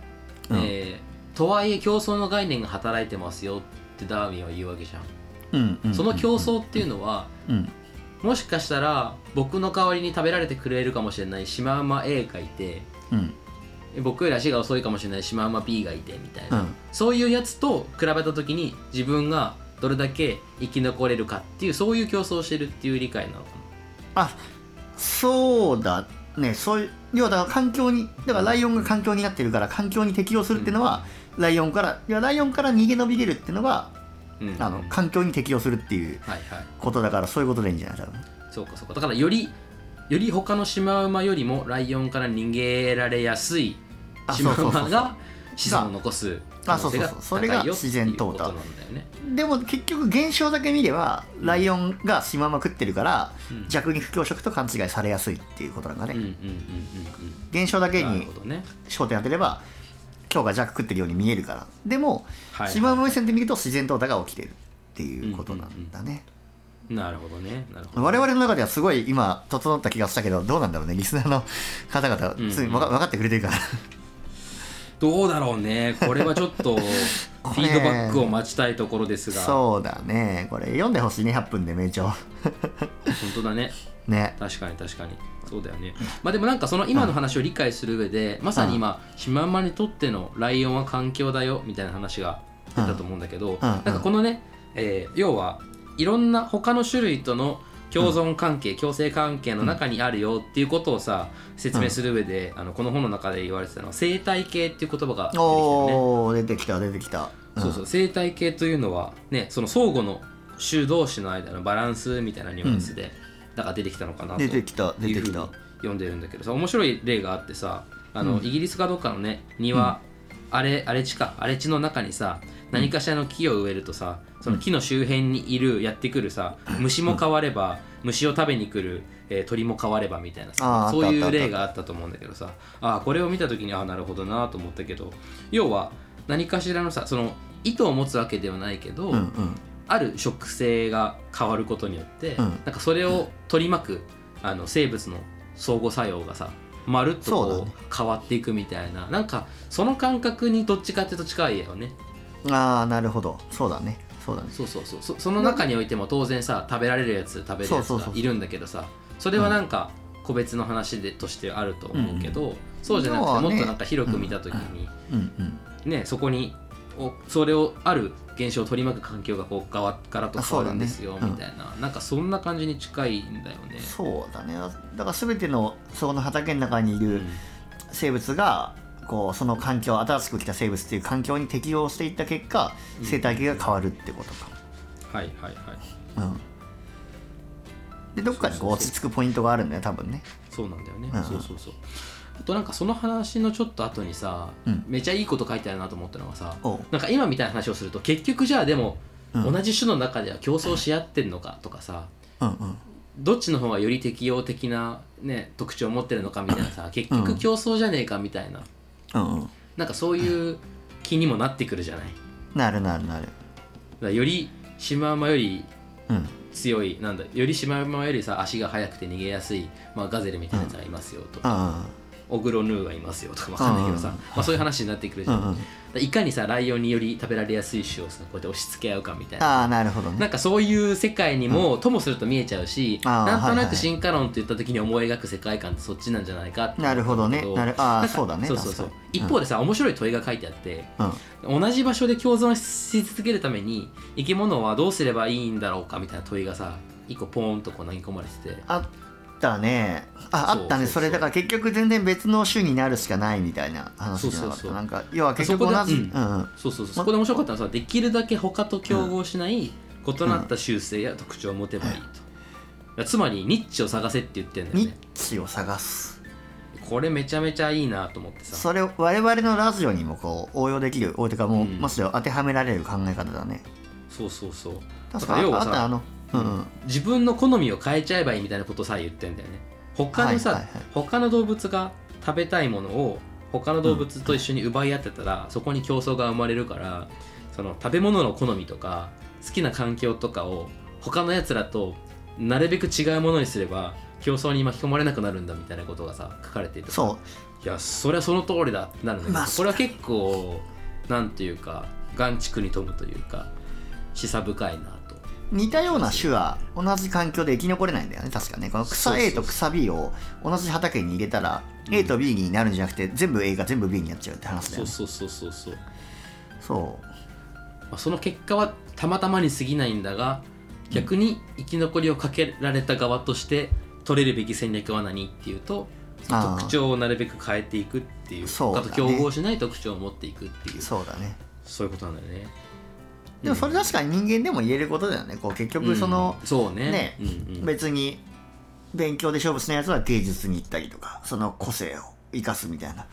うん。えーとはいえ競争の概念が働いてますよってダーウィンは言うわけじゃん、うんうん。その競争っていうのはうんもしかしたら僕の代わりに食べられてくれるかもしれないシマウマ A がいてうん。僕より足が遅いかもしれないシマウマ B がいてみたいな、うん。そういうやつと比べた時に自分がどれだけ生き残れるかっていうそういう競争をしてるっていう理解なのかあそうだね。そういう要はだから環境にだからライオンが環境になってるから環境に適応するっていうのは、ライオンからいやライオンから逃げ延びれるっていうのがな、うん。あの環境に適応するっていうはいはい。ことだからそういうことでいいんじゃない？多分。そうかそうか。だからよりより他のシマウマよりもライオンから逃げられやすいあシマウそうそうそうそう。マが子孫を残す可能性があそうそうそう。それが高いよっていう自然淘汰ことなんだよね。でも結局現象だけ見ればライオンがシマウマ食ってるから、うん。弱肉強食と勘違いされやすいっていうことなんだね、うんうんうんうん現象だけにほどね。焦点当てれば今日が弱食ってるように見えるから。でも、はいシマウマ目線で見ると自然淘汰が起きてるっていうことなんだね、なるほどね。なるほど我々の中ではすごい今整った気がしたけどどうなんだろうねリスナーの方々。うんつい分か分かってくれてるから。どうだろうね。これはちょっと フィードバックを待ちたいところですが。そうだね。これ読んでほしいね100分で名著本当だねね。確かに確かに。そうだよね。まあでもなんかその今の話を理解する上で、まさに今シマウマにとってのライオンは環境だよみたいな話が出たと思うんだけど、うん。なんかこのね、えー要はいろんな他の種類との共存関係、共生関係の中にあるよっていうことをさ説明する上で、あのこの本の中で言われてたのは生態系っていう言葉が出てきたよね。出てきた出てきた、ん。そうそう生態系というのはねその相互の種同士の間のバランスみたいなニュアンスで、だから出てきたのかなと出てきた出てきた。いうふうに読んでるんだけどさ面白い例があってさあの、イギリスかどっかのね庭、あれ荒れ地か荒れ地の中にさ何かしらの木を植えるとさその木の周辺にいるやってくるさ虫も変われば虫を食べに来る、えー鳥も変わればみたいなあさーそういう例があったと思うんだけどさあーこれを見た時にああなるほどなと思ったけど要は何かしらのさその意図を持つわけではないけど、うんうんある植生が変わることによって、うん。なんかそれを取り巻くあの生物の相互作用がさまるっとこう変わっていくみたいな。なんかその感覚にどっちかっていうと近いよね。ああなるほど。そうだね。そうだね。そうそうそう。そその中においても当然さ食べられるやつ食べるやつがいるんだけどさそれはなんか個別の話でとしてあると思うけど、そうじゃなくてもっとなんか広く見た時に、うん。うん。ねそこにおそれをある現象を取り巻く環境がこうガラガラと変わるんですよ、ねみたいな、なんかそんな感じに近いんだよね。そうだね。だから全てのその畑の中にいるうん。生物がこうその環境新しく来た生物っていう環境に適応していった結果生態系が変わるってことか、はいはいはい。うん、でどっかにこう落ち着くポイントがあるんだよ多分ね。そうなんだよね、うん。そうそうそうあとなんかその話のちょっと後にさ、うん。めちゃいいこと書いてあるなと思ったのがさなんか今みたいな話をすると結局じゃあでも、うん。同じ種の中では競争し合ってんのかとかさうんうん。どっちの方がより適応的な、ね、特徴を持ってるのかみたいなさ結局競争じゃねえかみたいな、うんうん。なんかそういう気にもなってくるじゃない？なるなるなる。よりシマウマよりうん。強いなんだよりシマウマよりさ足が速くて逃げやすい、まあ、ガゼルみたいなやつがいますよとか、あオグロヌーがいますよとかわかんないけどさ、うんまあ、そういう話になってくるじゃん、いかにさライオンにより食べられやすい種をさこうやって押し付け合うかみたいな。ああなるほどね。なんかそういう世界にも、ともすると見えちゃうしなんとなく進化論って言った時に思い描く世界観ってそっちなんじゃないかってなるほどね。なるあそうだね。そうそうそう。一方でさ、面白い問いが書いてあってうん。同じ場所で共存し続けるために生き物はどうすればいいんだろうかみたいな問いがさ一個ポーンとこう投げ込まれてて。あったね。ああったね。それだから結局全然別の種になるしかないみたいな話じゃなかった。なんか要は結局同じ。そうん。うん。そうそうそう。そこで面白かったのはさできるだけ他と競合しない異なった習性や特徴を持てばいいと、いやつまりニッチを探せって言ってんだよニッねチを探す。これめちゃめちゃいいなと思ってさ。それを我々のラジオにもこう応用できる。応用というかもう、うん。むしろ当てはめられる考え方だね。そうそうそう。確かに。要はさああったあのうんうん。自分の好みを変えちゃえばいいみたいなことさえ言ってんだよね。他のさ、はいはいはい。他の動物が食べたいものを他の動物と一緒に奪い合ってたら、そこに競争が生まれるからその食べ物の好みとか好きな環境とかを他のやつらとなるべく違うものにすれば競争に巻き込まれなくなるんだみたいなことがさ書かれていてそう。いやそれはその通りだってなるんだけど、まあこれは結構なんていうか眼畜に富むというか示唆深いな。と似たような種は同じ環境で生き残れないんだよね確かね。この草そうそう A と草 B を同じ畑に入れたら A と B になるんじゃなくて全部 A が全部 B になっちゃうって話だよね。そうそうそうそうそう。そまあ、その結果はたまたまに過ぎないんだが逆に生き残りをかけられた側として取れるべき戦略は何っていうと特徴をなるべく変えていくっていう。そうだね。他と競合しない特徴を持っていくっていう。うそうそうだねいうことなんだよねでもそれ確かに人間でも言えることだよね。こう結局その、うんそうねね別に勉強で勝負しないやつは芸術に行ったりとかその個性を生かすみたいな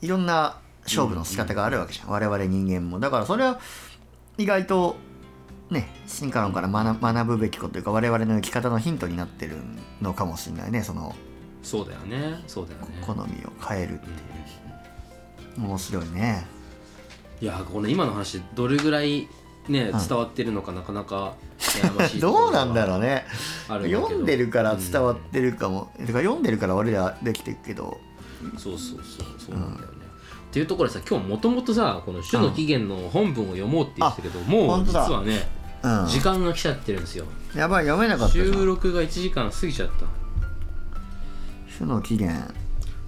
いろんな勝負の仕方があるわけじゃん、我々人間も。だからそれは意外とね進化論から学学ぶべきことというか我々の生き方のヒントになってるのかもしれないね。そのそうだよね。そうだよね。好みを変えるうん。面白いね。いやこの今の話どれぐらいねうん伝わってるのかなかなか悩ましいところ どうなんだろうね。読んでるから伝わってるかも、てか読んでるから俺らできてるけど。そうそうそうそうなんだよね、っていうところでさ今日もともとさこの種の起源の本文を読もうって言ってたけど、もう実本当だ。はねうん。時間が来ちゃってるんですよ。やばい読めなかった収録が1時間過ぎちゃった。種の起源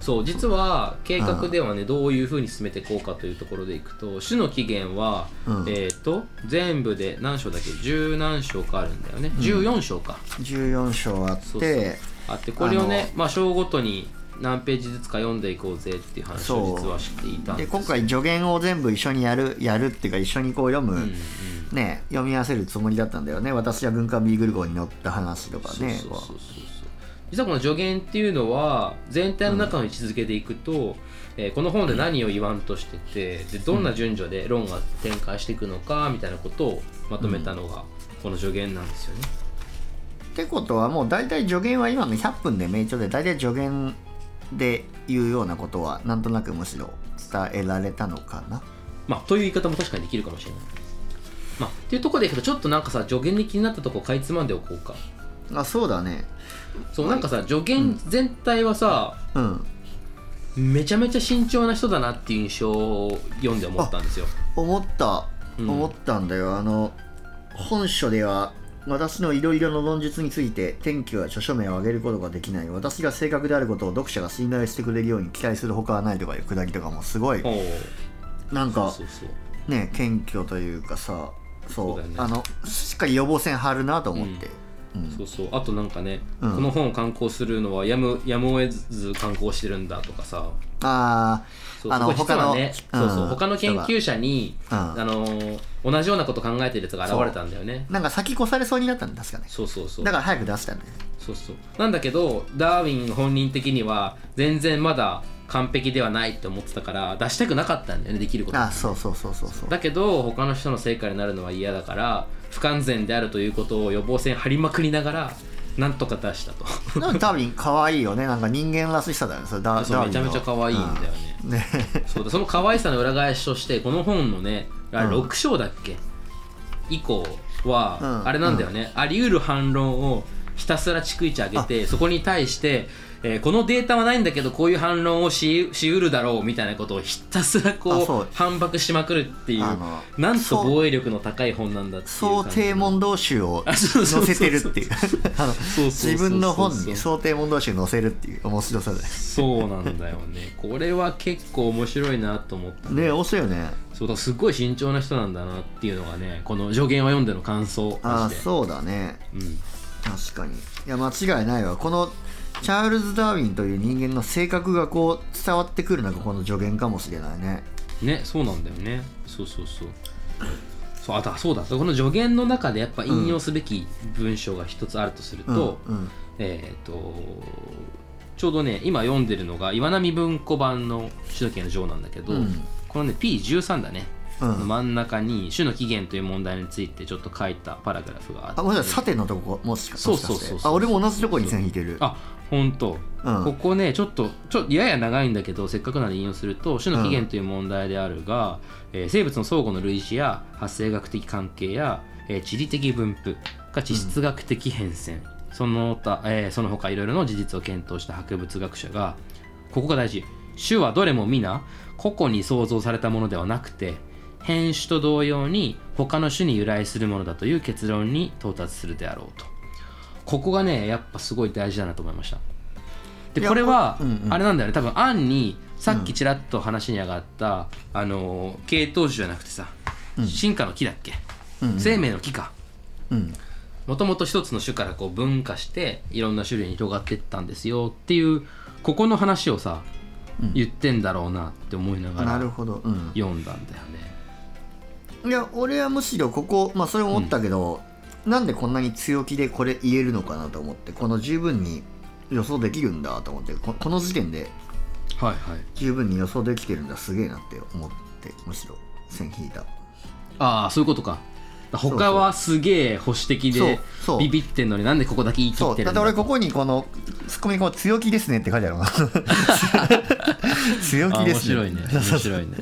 そう実は計画ではねどういうふうに進めていこうかというところでいくと種の起源は、うん。えっ、と全部で何章だっけ？十何章かあるんだよね、14章か。14章あってそうそう。あってこれをねまあ章ごとに何ページずつか読んでいこうぜっていう話を実はしていたんですで今回助言を全部一緒にやるやるっていうか一緒にこう読む、うんうんね読み合わせるつもりだったんだよね。私は軍艦ビーグル号に乗った話とかね。そうそうそうそう実はこの助言っていうのは全体の中の位置づけでいくと、えーこの本で何を言わんとしててでどんな順序で論が展開していくのかみたいなことをまとめたのがこの助言なんですよね。ってことはもう大体助言は今の100分で名著で大体助言で言うようなことはなんとなくむしろ伝えられたのかな？まあという言い方も確かにできるかもしれない。まあ、っていうところでいくとちょっとなんかさ助言に気になったとこかいつまんでおこうか。あそうだねそうなんかさ助言全体はさ、うん。めちゃめちゃ慎重な人だなっていう印象を読んで思ったんですよ。思った。うん。思ったんだよ、あの本書では私のいろいろな論述について天気は著書名を挙げることができない。私が正確であることを読者が信頼してくれるように期待するほかはないとかいうくだりとかもすごい。なんかそうそう。ね謙虚というかさそう。そうだよね。あのしっかり予防線張るなと思って、うんそうそう。あとなんかね、うん。この本を刊行するのはやむやむを得ず刊行してるんだとかさ。ああのそこ実はね他のそうそううん。他の研究者に、うん。あのー同じようなこと考えてるやつが現れたんだよね。あなんか先越されそうになったんだ確かね。そうそうそう。だから早く出したんだよそうそう。なんだけどダーウィン本人的には全然まだ完璧ではないって思ってたから出したくなかったんだよねできること。あそうそうそうそうそう。だけど他の人の成果になるのは嫌だから不完全であるということを予防線張りまくりながらなんとか出したと。なんか多分可愛いよね。なんか人間らしさだよね。それダそうめちゃめちゃ可愛いんだよね、うん。ね。そうだその可愛さの裏返しとしてこの本のねあれうん。6章だっけ、以降は、うん。あれなんだよね、あり得る反論をひたすら逐一上げてそこに対して、えーこのデータはないんだけどこういう反論をししうるだろうみたいなことをひたすらこうう。反駁しまくるっていうなんと防衛力の高い本なんだっていう想定問答集を載せてるっていう。自分の本に想定問答集載せるっていう面白さでそうなんだよね。これは結構面白いなと思った。ね面白いよね。そうだすごい慎重な人なんだなっていうのがねこの助言を読んでの感想ああそうだね。うん確かに。いや間違いないわ。このチャールズ・ダーウィンという人間の性格がこう伝わってくるのがこの助言かもしれないね。ねそうなんだよね。そうそうそう。そうあとそうだ。この助言の中でやっぱ引用すべき文章が一つあるとすると、うんうん。えっ、とちょうどね今読んでるのが岩波文庫版の首都圏の女王なんだけど、うん。このね P13 だね、うん真ん中に種の起源という問題についてちょっと書いたパラグラフがあって。あもしかしてさてのとこもしかしてそうそうそう。あ俺も同じとこに線引いてる。あ本当、うん。ここねちょっとちょやや長いんだけどせっかくなので引用すると種の起源という問題であるが、えー生物の相互の類似や発生学的関係や、えー地理的分布が地質学的変遷、その他、えーその他いろいろの事実を検討した博物学者がここが大事。種はどれも皆個々に創造されたものではなくて変種と同様に他の種に由来するものだという結論に到達するであろうと。ここがねやっぱすごい大事だなと思いました。でこれはうんうん。あれなんだよね。多分案にさっきちらっと話に上がった、あの系統樹じゃなくてさ、進化の木だっけ、うん生命の木か。うん。もともと一つの種からこう分化していろんな種類に広がっていったんですよ。っていうここの話をさ、うん。言ってんだろうなって思いながらなるほど、うん、読んだんだよねいや俺はむしろここまあそれも思ったけど、なんでこんなに強気でこれ言えるのかなと思ってこの十分に予想できるんだと思ってここの時点で十分に予想できてるんだすげえなって思ってむしろ線引いた。ああそういうことか。他はすげえ保守的でそうビビってんのになんでここだけ言い切ってるんだだって俺ここにこのツッコミにこう強気ですねって書いてあるもん。強気ですね。白いね。面白いね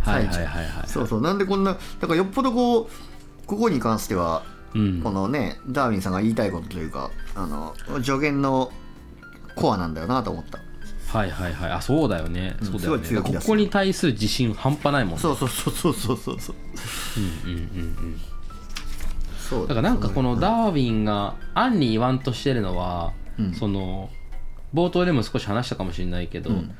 はいはいはいはい。そうそう。なんでこんなだからよっぽどこうここに関してはうん。このねダーウィンさんが言いたいことというかあの助言のコアなんだよなと思った。はいはいはい。あそうだよね。うんそうだよね。ここに対する自信半端ないもんね。そうそうそうそうそうそうそう。うんうんうんうん。そうだからなんかこのダーウィンが案に言わんとしてるのは、うん。その冒頭でも少し話したかもしれないけど、うん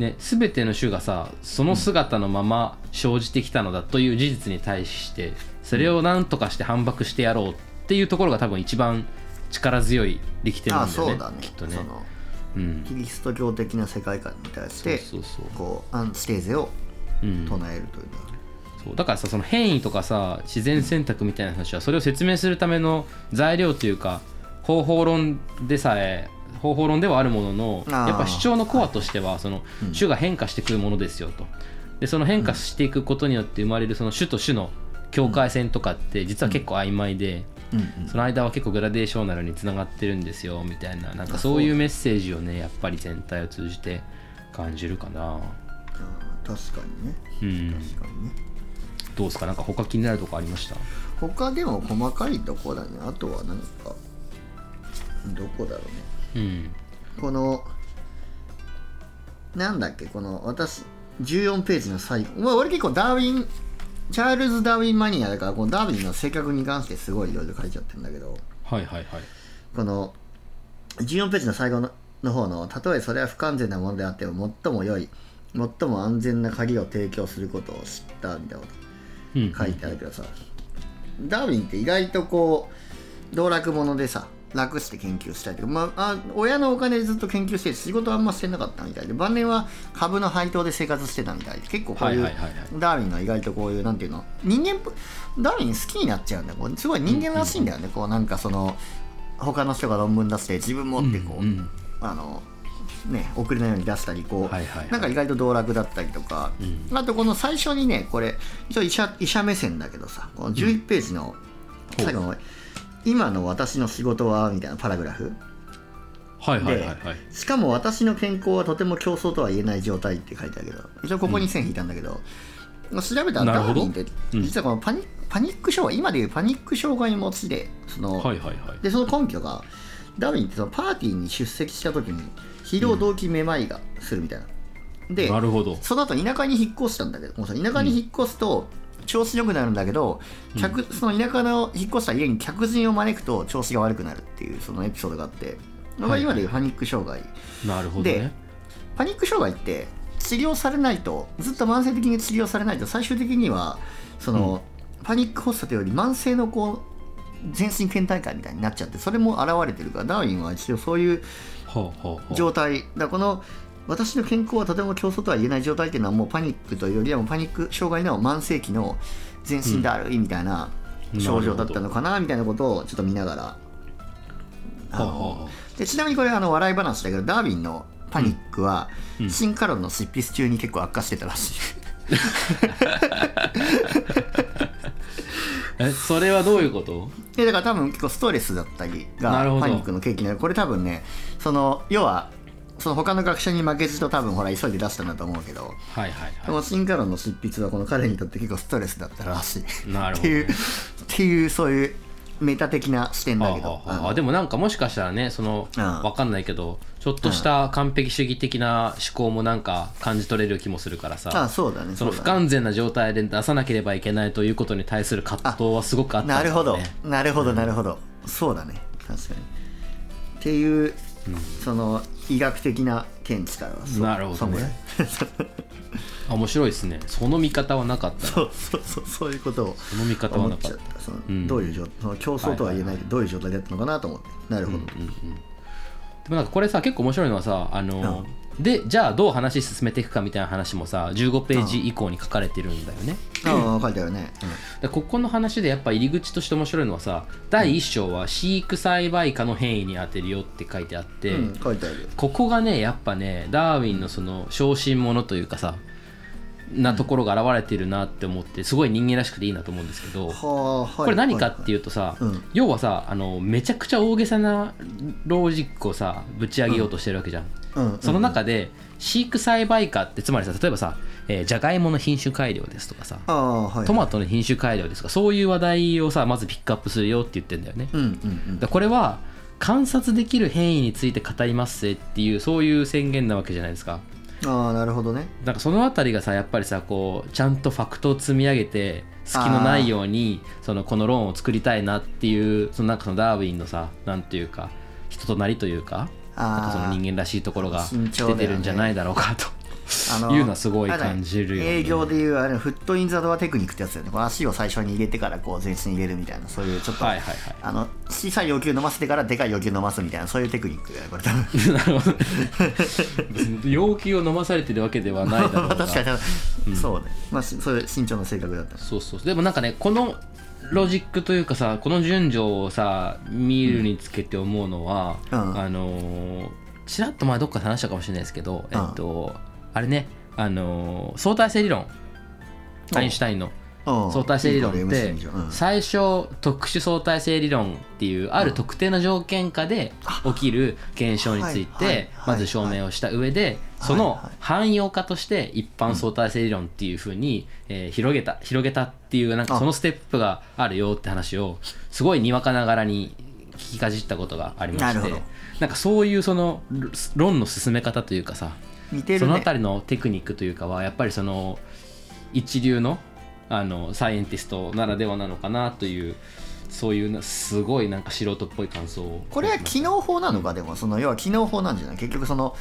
ね、全ての種がさその姿のまま生じてきたのだという事実に対してそれを何とかして反駁してやろうっていうところが多分一番力強い力点なあんだよねそうだね。きっとね。うん。キリスト教的な世界観に対しそうてそうそう。こうアンチテーゼをうん。唱えるというのは。そう。だからさその変異とかさ自然選択みたいな話はそれを説明するための材料というか方法論でさえ方法論ではあるもののやっぱ主張のコアとしてはそのうん種が変化してくるものですよと。でその変化していくことによって生まれるその種と種の境界線とかって実は結構曖昧でうん。その間は結構グラデーショナルにつながってるんですよみたいななんかそういうメッセージをねやっぱり全体を通じて感じるかな。うん確かにね。うん。確かにね。どうですか？なんか他気になるとこありました？他でも細かいとこだね。あとは何かどこだろうねうん。このなんだっけこの私14ページの最後、まあ、俺結構ダーウィンチャールズ・ダーウィンマニアだからこのダーウィンの性格に関してすごいいろいろ書いちゃってるんだけど。はいはいはい。この14ページの最後のの方のたとえそれは不完全なものであっても最も良い最も安全な鍵を提供することを知ったみたいなこうんと書いてあるけどさ、ダーウィンって意外とこう道楽者でさ楽して研究したりとか、まあ、あ親のお金でずっと研究して仕事はあんましてなかったみたいで晩年は株の配当で生活してたみたいで結構こういう、ダーウィンの意外とこういうなんていうの人間ダーウィン好きになっちゃうんだよ。こうすごい人間らしいんだよね、こうなんかその他の人が論文出して自分もってこう、うんうんあのね遅れないように出したりこう、はいはいはい。なんか意外と道楽だったりとか、うん。あとこの最初にねこれ一応医者医者目線だけどさこの11ページの最後の「今の私の仕事は」みたいなパラグラフ。はいはいはいはい。しかも私の健康はとても競争とは言えない状態って書いてあるけど一応ここに線引いたんだけど、調べたらダーウィンってうん。実はこのパニ,、パニック障害今でいうパニック障害持ちでその、はいはいはい。でその根拠がダーウィンってそのパーティーに出席した時に疲労動機めまいがするみたいな、でなるほど。その後田舎に引っ越したんだけどもうさ田舎に引っ越すと調子良くなるんだけど、客その田舎の引っ越した家に客人を招くと調子が悪くなるっていうそのエピソードがあって、まあはい今でいうパニック障害。なるほどでねパニック障害って治療されないとずっと慢性的に治療されないと最終的にはその、パニック発作というより慢性のこう全身倦怠感みたいになっちゃってそれも現れてるからダーウィンは一応そういう状態だこの私の健康はとても競争とは言えない状態っていうのはもうパニックというよりはもうパニック障害の慢性期の全身だるいみたいなうん。症状だったのかなみたいなことをちょっと見ながら。あのでちなみにこれあの笑い話だけどダーウィンのパニックはうん。シンカロンの執筆中に結構悪化してたらしい。えそれはどういうこと？でだから多分結構ストレスだったりがパニックの契機になる。これ多分ねその要はその他の学者に負けじと多分ほら急いで出したんだと思うけど。はいはいこのシンカロンの執筆はこの彼にとって結構ストレスだったらしい。なるほどっていうっていうそういうメタ的な視点だけど。はあはあはああのでもなんかもしかしたらねそのうん。わかんないけどちょっとした完璧主義的な思考もなんか感じ取れる気もするからあさそうだねその不完全な状態で出さなければいけないということに対する葛藤はすごくあったんだなるほど。ねなるほどなるほど、そうだね。確かに。っていう、その医学的な見地からはそうなるほどね。面白いですね。その見方はなかった。なそうそうそうそういうことをその見方は思っちゃなかっったたその、うん。どういう状その競争とは言えないけどどういう状態だったのかなと思って。なるほど、でもなんかこれさ結構面白いのはさあの、でじゃあどう話進めていくかみたいな話もさ15ページ以降に書かれてるんだよね、ああ書いてあるね、でここの話でやっぱ入り口として面白いのはさ第1章は飼育栽培科の変異に当てるよって書いてあって、うん、書いてある。ここがねやっぱねダーウィンのその小心者というかさなところが現れてるなって思ってすごい人間らしくていいなと思うんですけど、これ何かっていうとさ、うん。要はさあのめちゃくちゃ大げさなロジックをさぶち上げようとしてるわけじゃん、うん。その中で飼育栽培科ってつまりさ例えばさ、えー、じゃがいもの品種改良ですとかさはい。トマトの品種改良ですとかそういう話題をさまずピックアップするよって言ってんだよね、これは観察できる変異について語りますぜっていうそういう宣言なわけじゃないですかああなるほどね。なんかそのあたりがさやっぱりさこうちゃんとファクトを積み上げて隙のないようにそのこの論を作りたいなっていうそのなんかそのダーウィンのさなんていうか人となりというかなんかその人間らしいところが出てるんじゃないだろうかと。あいうのはすごい感じるよね。営業でいうあれフットインザドアテクニックってやつだよね。足を最初に入れてからこう全身入れるみたいなそういうちょっと、はいはいはい。あの小さい要求飲ませてからでかい要求飲ますみたいなそういうテクニックだよこれ多分。なるほど。要求を飲まされてるわけではないだろうが。確かに、そうね。まあしそういう慎重な性格だったそうそう。でもなんかねこのロジックというかさこの順序をさ見るにつけて思うのは、うん。あのーちらっと前どっかで話したかもしれないですけど、えっとあれねあのー相対性理論。アインシュタインの。うん。相対性理論って最初特殊相対性理論っていうある特定の条件下で起きる現象についてまず証明をした上でその汎用化として一般相対性理論っていうふうにえー広げた広げたっていうなんかあ。そのステップがあるよって話をすごいにわかながらに聞きかじったことがありまして。なるほど。なんかそういうその論の進め方というかさ似てるね。そのあたりのテクニックというかはやっぱりその一流のあのサイエンティストならではなのかなというそういうなすごいなんか素人っぽい感想を。これは機能法なのかでもその要は機能法なんじゃない？結局その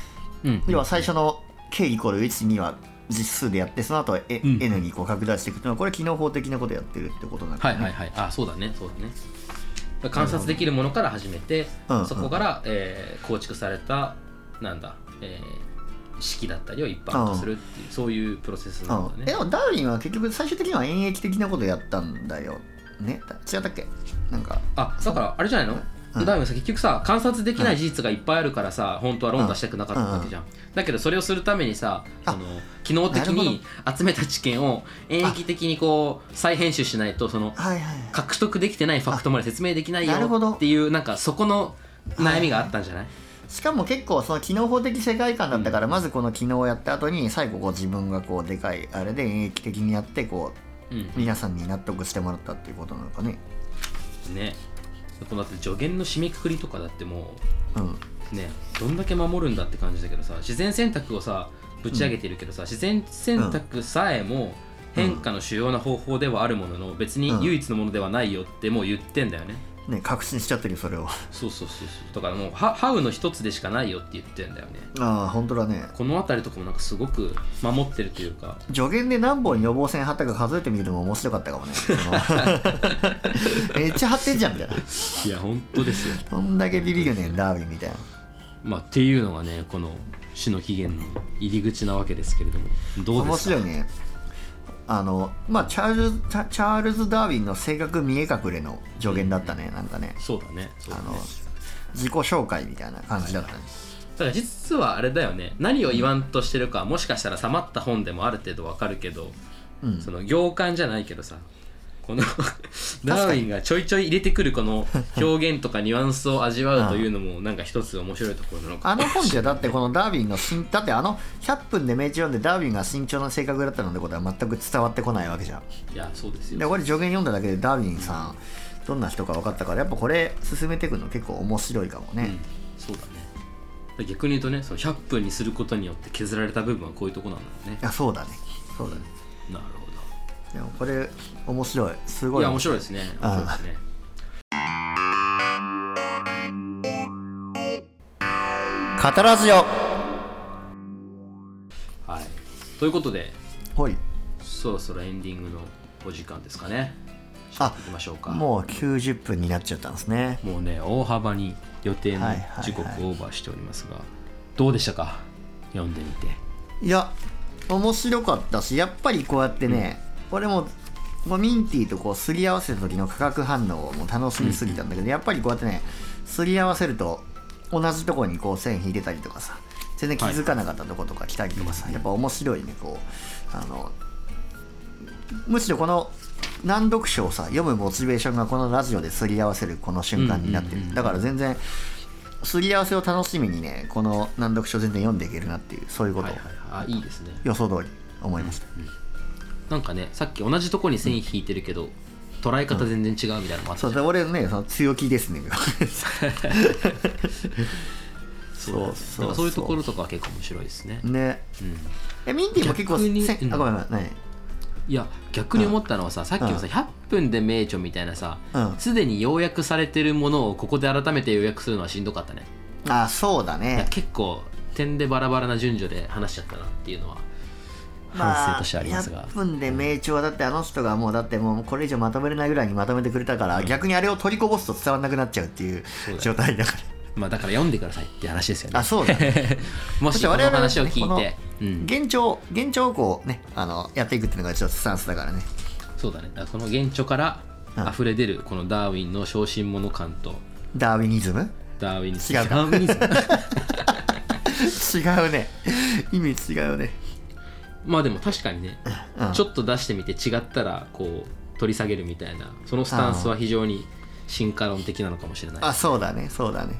うん。要は最初の k イコール1には実数でやってその後は N にこう拡大していくっていうのはこれ機能法的なことやってるってことなんだよね。はいはいはい。あそうだね。そうだね。観察できるものから始めてうん。そこから、えー構築されたなんだ、えー式だったりを一般化するっていうそういうプロセスなんだね。うん。えでもダーウィンは結局最終的には演疫的なことやったんだよ。ね？違ったっけ？なんか。あだからあれじゃないの、うん。ダーウィンはさ結局さ観察できない事実がいっぱいあるからさ、本当は論出したくなかったわけじゃん、だけどそれをするためにさあその機能的に集めた知見を演疫的にこう再編集しないとそのはいはい。獲得できてないファクトまで説明できないよなるほど。っていうなんかそこの悩みがあったんじゃない、しかも結構その機能法的世界観だったから、まずこの機能をやった後に最後こう自分がこうでかいあれで演疫的にやってこうん。う皆さんに納得してもらったっていうことなのかね。ね。このだって助言の締めくくりとかだってもうん。うねどんだけ守るんだって感じだけどさ自然選択をさぶち上げてるけどさ、自然選択さえも変化の主要な方法ではあるものの別に唯一のものではないよってもう言ってんだよね、ね確信しちゃってるよそれを。そうそうそうそう。だからもうハハウの一つでしかないよって言ってんだよね。ああ本当だね。この辺りとかもなんかすごく守ってるというか。助言で何本予防線張ったか数えてみるのも面白かったかもね。めっちゃ張ってんじゃんみたいな。いや本当ですよ。どんだけビビるねんダーウィンみたいな。まあっていうのがねこの死の起源の入り口なわけですけれども。どう面ですか？白いねあのまあチャールズチャールズ・ダーウィンの性格見え隠れの助言だったね、なんかね。そうだね。そうだね。あの自己紹介みたいな感じだったね、だから実はあれだよね。何を言わんとしてるかもしかしたらさまった本でもある程度わかるけどうん。その行間じゃないけどさこのダーウィンがちょいちょい入れてくるこの表現とかニュアンスを味わうというのも なんか一つ面白いところなのかあの本じゃだってこのダーウィンの身だってあの100分で命中読んでダーウィンが慎重な性格だったのってことは全く伝わってこないわけじゃん。いやそうですよ。でこれ助言読んだだけでダーウィンさんどんな人か分かったからやっぱこれ進めていくの結構面白いかもね。うん、そうだね。逆に言うとねその100分にすることによって削られた部分はこういうとこなんだよね。いやそうだね。そうだね。なるほでもこれ面白い。すごい。どいや面白いですね。面白いですね。カタラジオはい。ということでほい。そろそろエンディングのお時間ですかね。あいきましょうか。もう90分になっちゃったんですね。もうね大幅に予定のはいはいはい。時刻をオーバーしておりますが、どうでしたか？読んでみて。いや面白かったしやっぱりこうやってね、俺ももうミンティとこうすり合わせた時の化学反応も楽しみすぎたんだけど、やっぱりこうやってねすり合わせると同じところにこう線引いてたりとかさ全然気づかなかったとことか来たりとかさ、やっぱ面白いねこうあのむしろこの難読書をさ読むモチベーションがこのラジオですり合わせるこの瞬間になってる、だから全然すり合わせを楽しみにねこの難読書全然読んでいけるなっていうそういうことをはいはいはい。あいいですね。予想通り思いました、なんかねさっき同じとこに線引いてるけど、捉え方全然違うみたいなのもあったそうで俺ねその強気ですね。そうそうそうそう。いうところとかは結構面白いですね、ね。うん、えミンティも結構逆にせうん。あごめんごめん何い。や逆に思ったのはさ、さっきのさ100分で名著みたいなさうん。すで、に要約されてるものをここで改めて要約するのはしんどかったね。あそうだね。結構点でバラバラな順序で話しちゃったなっていうのは反省としてありますが、100分で名著はだってあの人がもうだってもうこれ以上まとめれないぐらいにまとめてくれたから、逆にあれを取りこぼすと伝わんなくなっちゃうっていう状態だから。まあだから読んでくださいって話ですよね。あそうだね。もしこの話を聞いて、うん、現状現状をこうねあのやっていくっていうのがちょっとスタンスだからね。そうだね。だその原著からうん。溢れ出るこのダーウィンの小心者感と。ダーウィニズム？ダーウィンに違うか。ダーウィニズム。違うね。意味違うねまあでも確かにね、うん。ちょっと出してみて違ったらこう取り下げるみたいなそのスタンスは非常に進化論的なのかもしれない。あそうだねそうだね。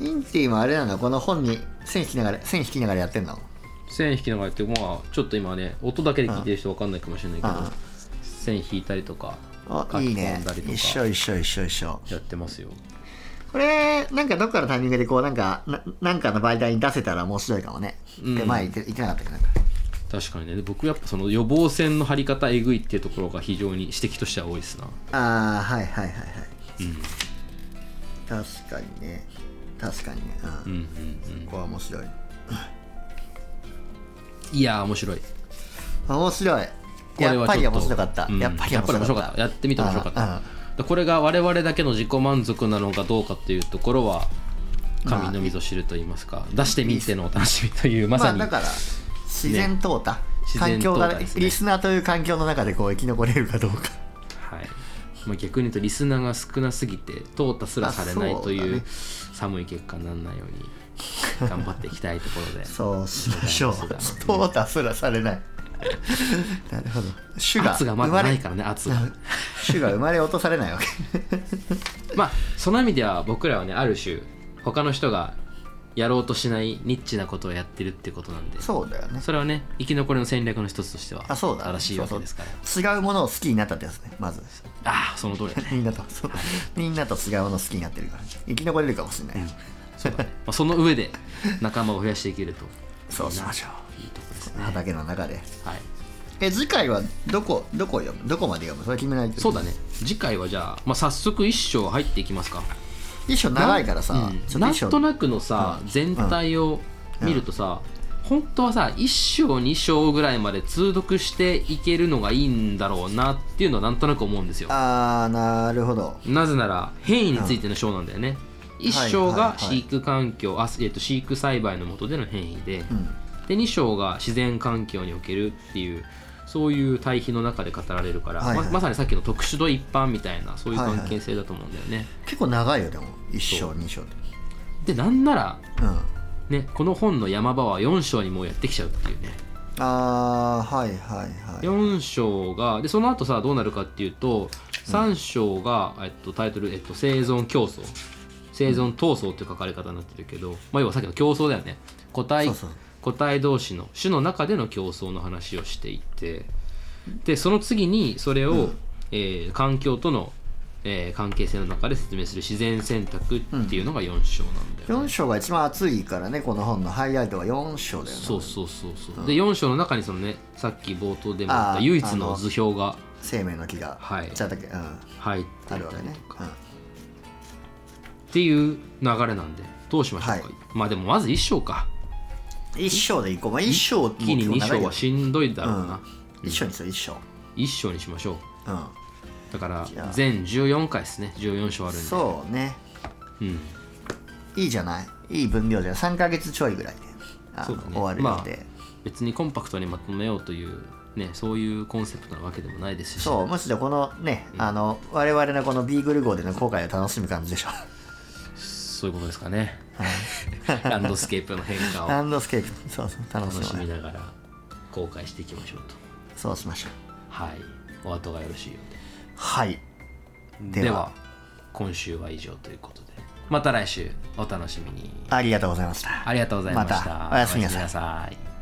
インティもあれなのこの本に線引きながら線引きながらやってんの？線引きながらってまあちょっと今ね音だけで聞いてる人分かんないかもしれないけどうん。線引いたりとかあ書き込いいねんだりとか一緒一緒一緒一緒やってますよこれなんかどっかのタイミングでこうなんかななんかの媒体に出せたら面白いかもね、うんで前言って言ってなかったっけど確かにね。で僕やっぱその予防線の張り方えぐいっていうところが非常に指摘としては多いですな。ああはいはいはいはい。うん。確かにね。確かにね。うん、うんうんうん。ここは面白い。いやー面白い。面白い。これやっぱり面白かった、うん。やっぱり面白かった。やっぱり面白かった。やってみて面白かった。これが我々だけの自己満足なのかどうかっていうところは神のみぞ知ると言いますか、出してみてのお楽しみというまさに、まあだから自然淘汰、自然環境が、リスナーという環境の中でこう生き残れるかどうか。はい。まあ、逆に言うとリスナーが少なすぎて淘汰すらされないあという寒い結果にならないように頑張っていきたいところで。そうしましょう。淘汰すらされない。なるほど。種が圧がまだないからね圧が。種が生まれ落とされないわけ。まあその意味では僕らはねある種他の人がやろうとしないニッチなことをやってるってことなんで。そうだよね。それはね生き残りの戦略の一つとしてはあそうだ正しいわけですから。違うものを好きになったってやつねまず。ああその通り。だ ねみんなとそう。みんなと違うものを好きになってるから。生き残れるかもしれない、そうだ。ね、まあ、その上で仲間を増やしていけると。そうしましょう。いいとこですね。畑の中で。はい。え次回はどこどこ読む？どこまで読む？それ決めないとそうだね。次回はじゃあ、まあ、早速一章入っていきますか一章長いからさ、うん。なんとなくのさ、全体を見るとさ、本当はさ1章2章ぐらいまで通読していけるのがいいんだろうなっていうのはなんとなく思うんですよ。あーなるほど。なぜなら変異についての章なんだよね、一1章はいはい。はいが飼育環境、あえっと飼育栽培の下での変異で、うん。で2章が自然環境におけるっていうそういう対比の中で語られるから、はいはい。ままさにさっきの特殊と一般みたいなそういう関係性だと思うんだよね、結構長いよでも。一章二章ってでなんならうん。ねこの本の山場は4章にもうやってきちゃうっていうね。あーはいはいはい。4章がでその後さどうなるかっていうと3章が、えっと、タイトル、えっと「生存競争」生存闘争っていう書かれ方になってるけど、まあ、要はさっきの競争だよね。個体個体同士の種の中での競争の話をしていてでその次にそれを、えー環境との、えー関係性の中で説明する自然選択っていうのが4章なんだよね、4章が一番熱いからねこの本のハイライトは4章だよね。そうそうそうそう、で4章の中にそのねさっき冒頭でもあーた唯一の図表が生命の木がはい。じゃっけ？うん。入ってあるわけね、っていう流れなんでどうしましょうか、はい。まあでもまず1章かうん、1章でいこう、まあ、1章一気に2章はしんどいだろうな、1章にしよう1章。1章にしましょう。うん。だから全14回ですね。14章あるんで。そうね。うん、いいじゃない？いい分量で。3ヶ月ちょいぐらいで。あのそうだね。終わるまあので、別にコンパクトにまとめようというねそういうコンセプトなわけでもないですし。そう。むしろこのね、あの我々のこのビーグル号での後悔を楽しむ感じでしょそういうことですかね。ランドスケープの変化を。ランドスケープ。そうそう楽しみ。ながら公開していきましょうと。そうしましょう。はい。お後がよろしいようで。はい。では。今週は以上ということで。また来週お楽しみに。ありがとうございました。ありがとうございました。またおやすみなさい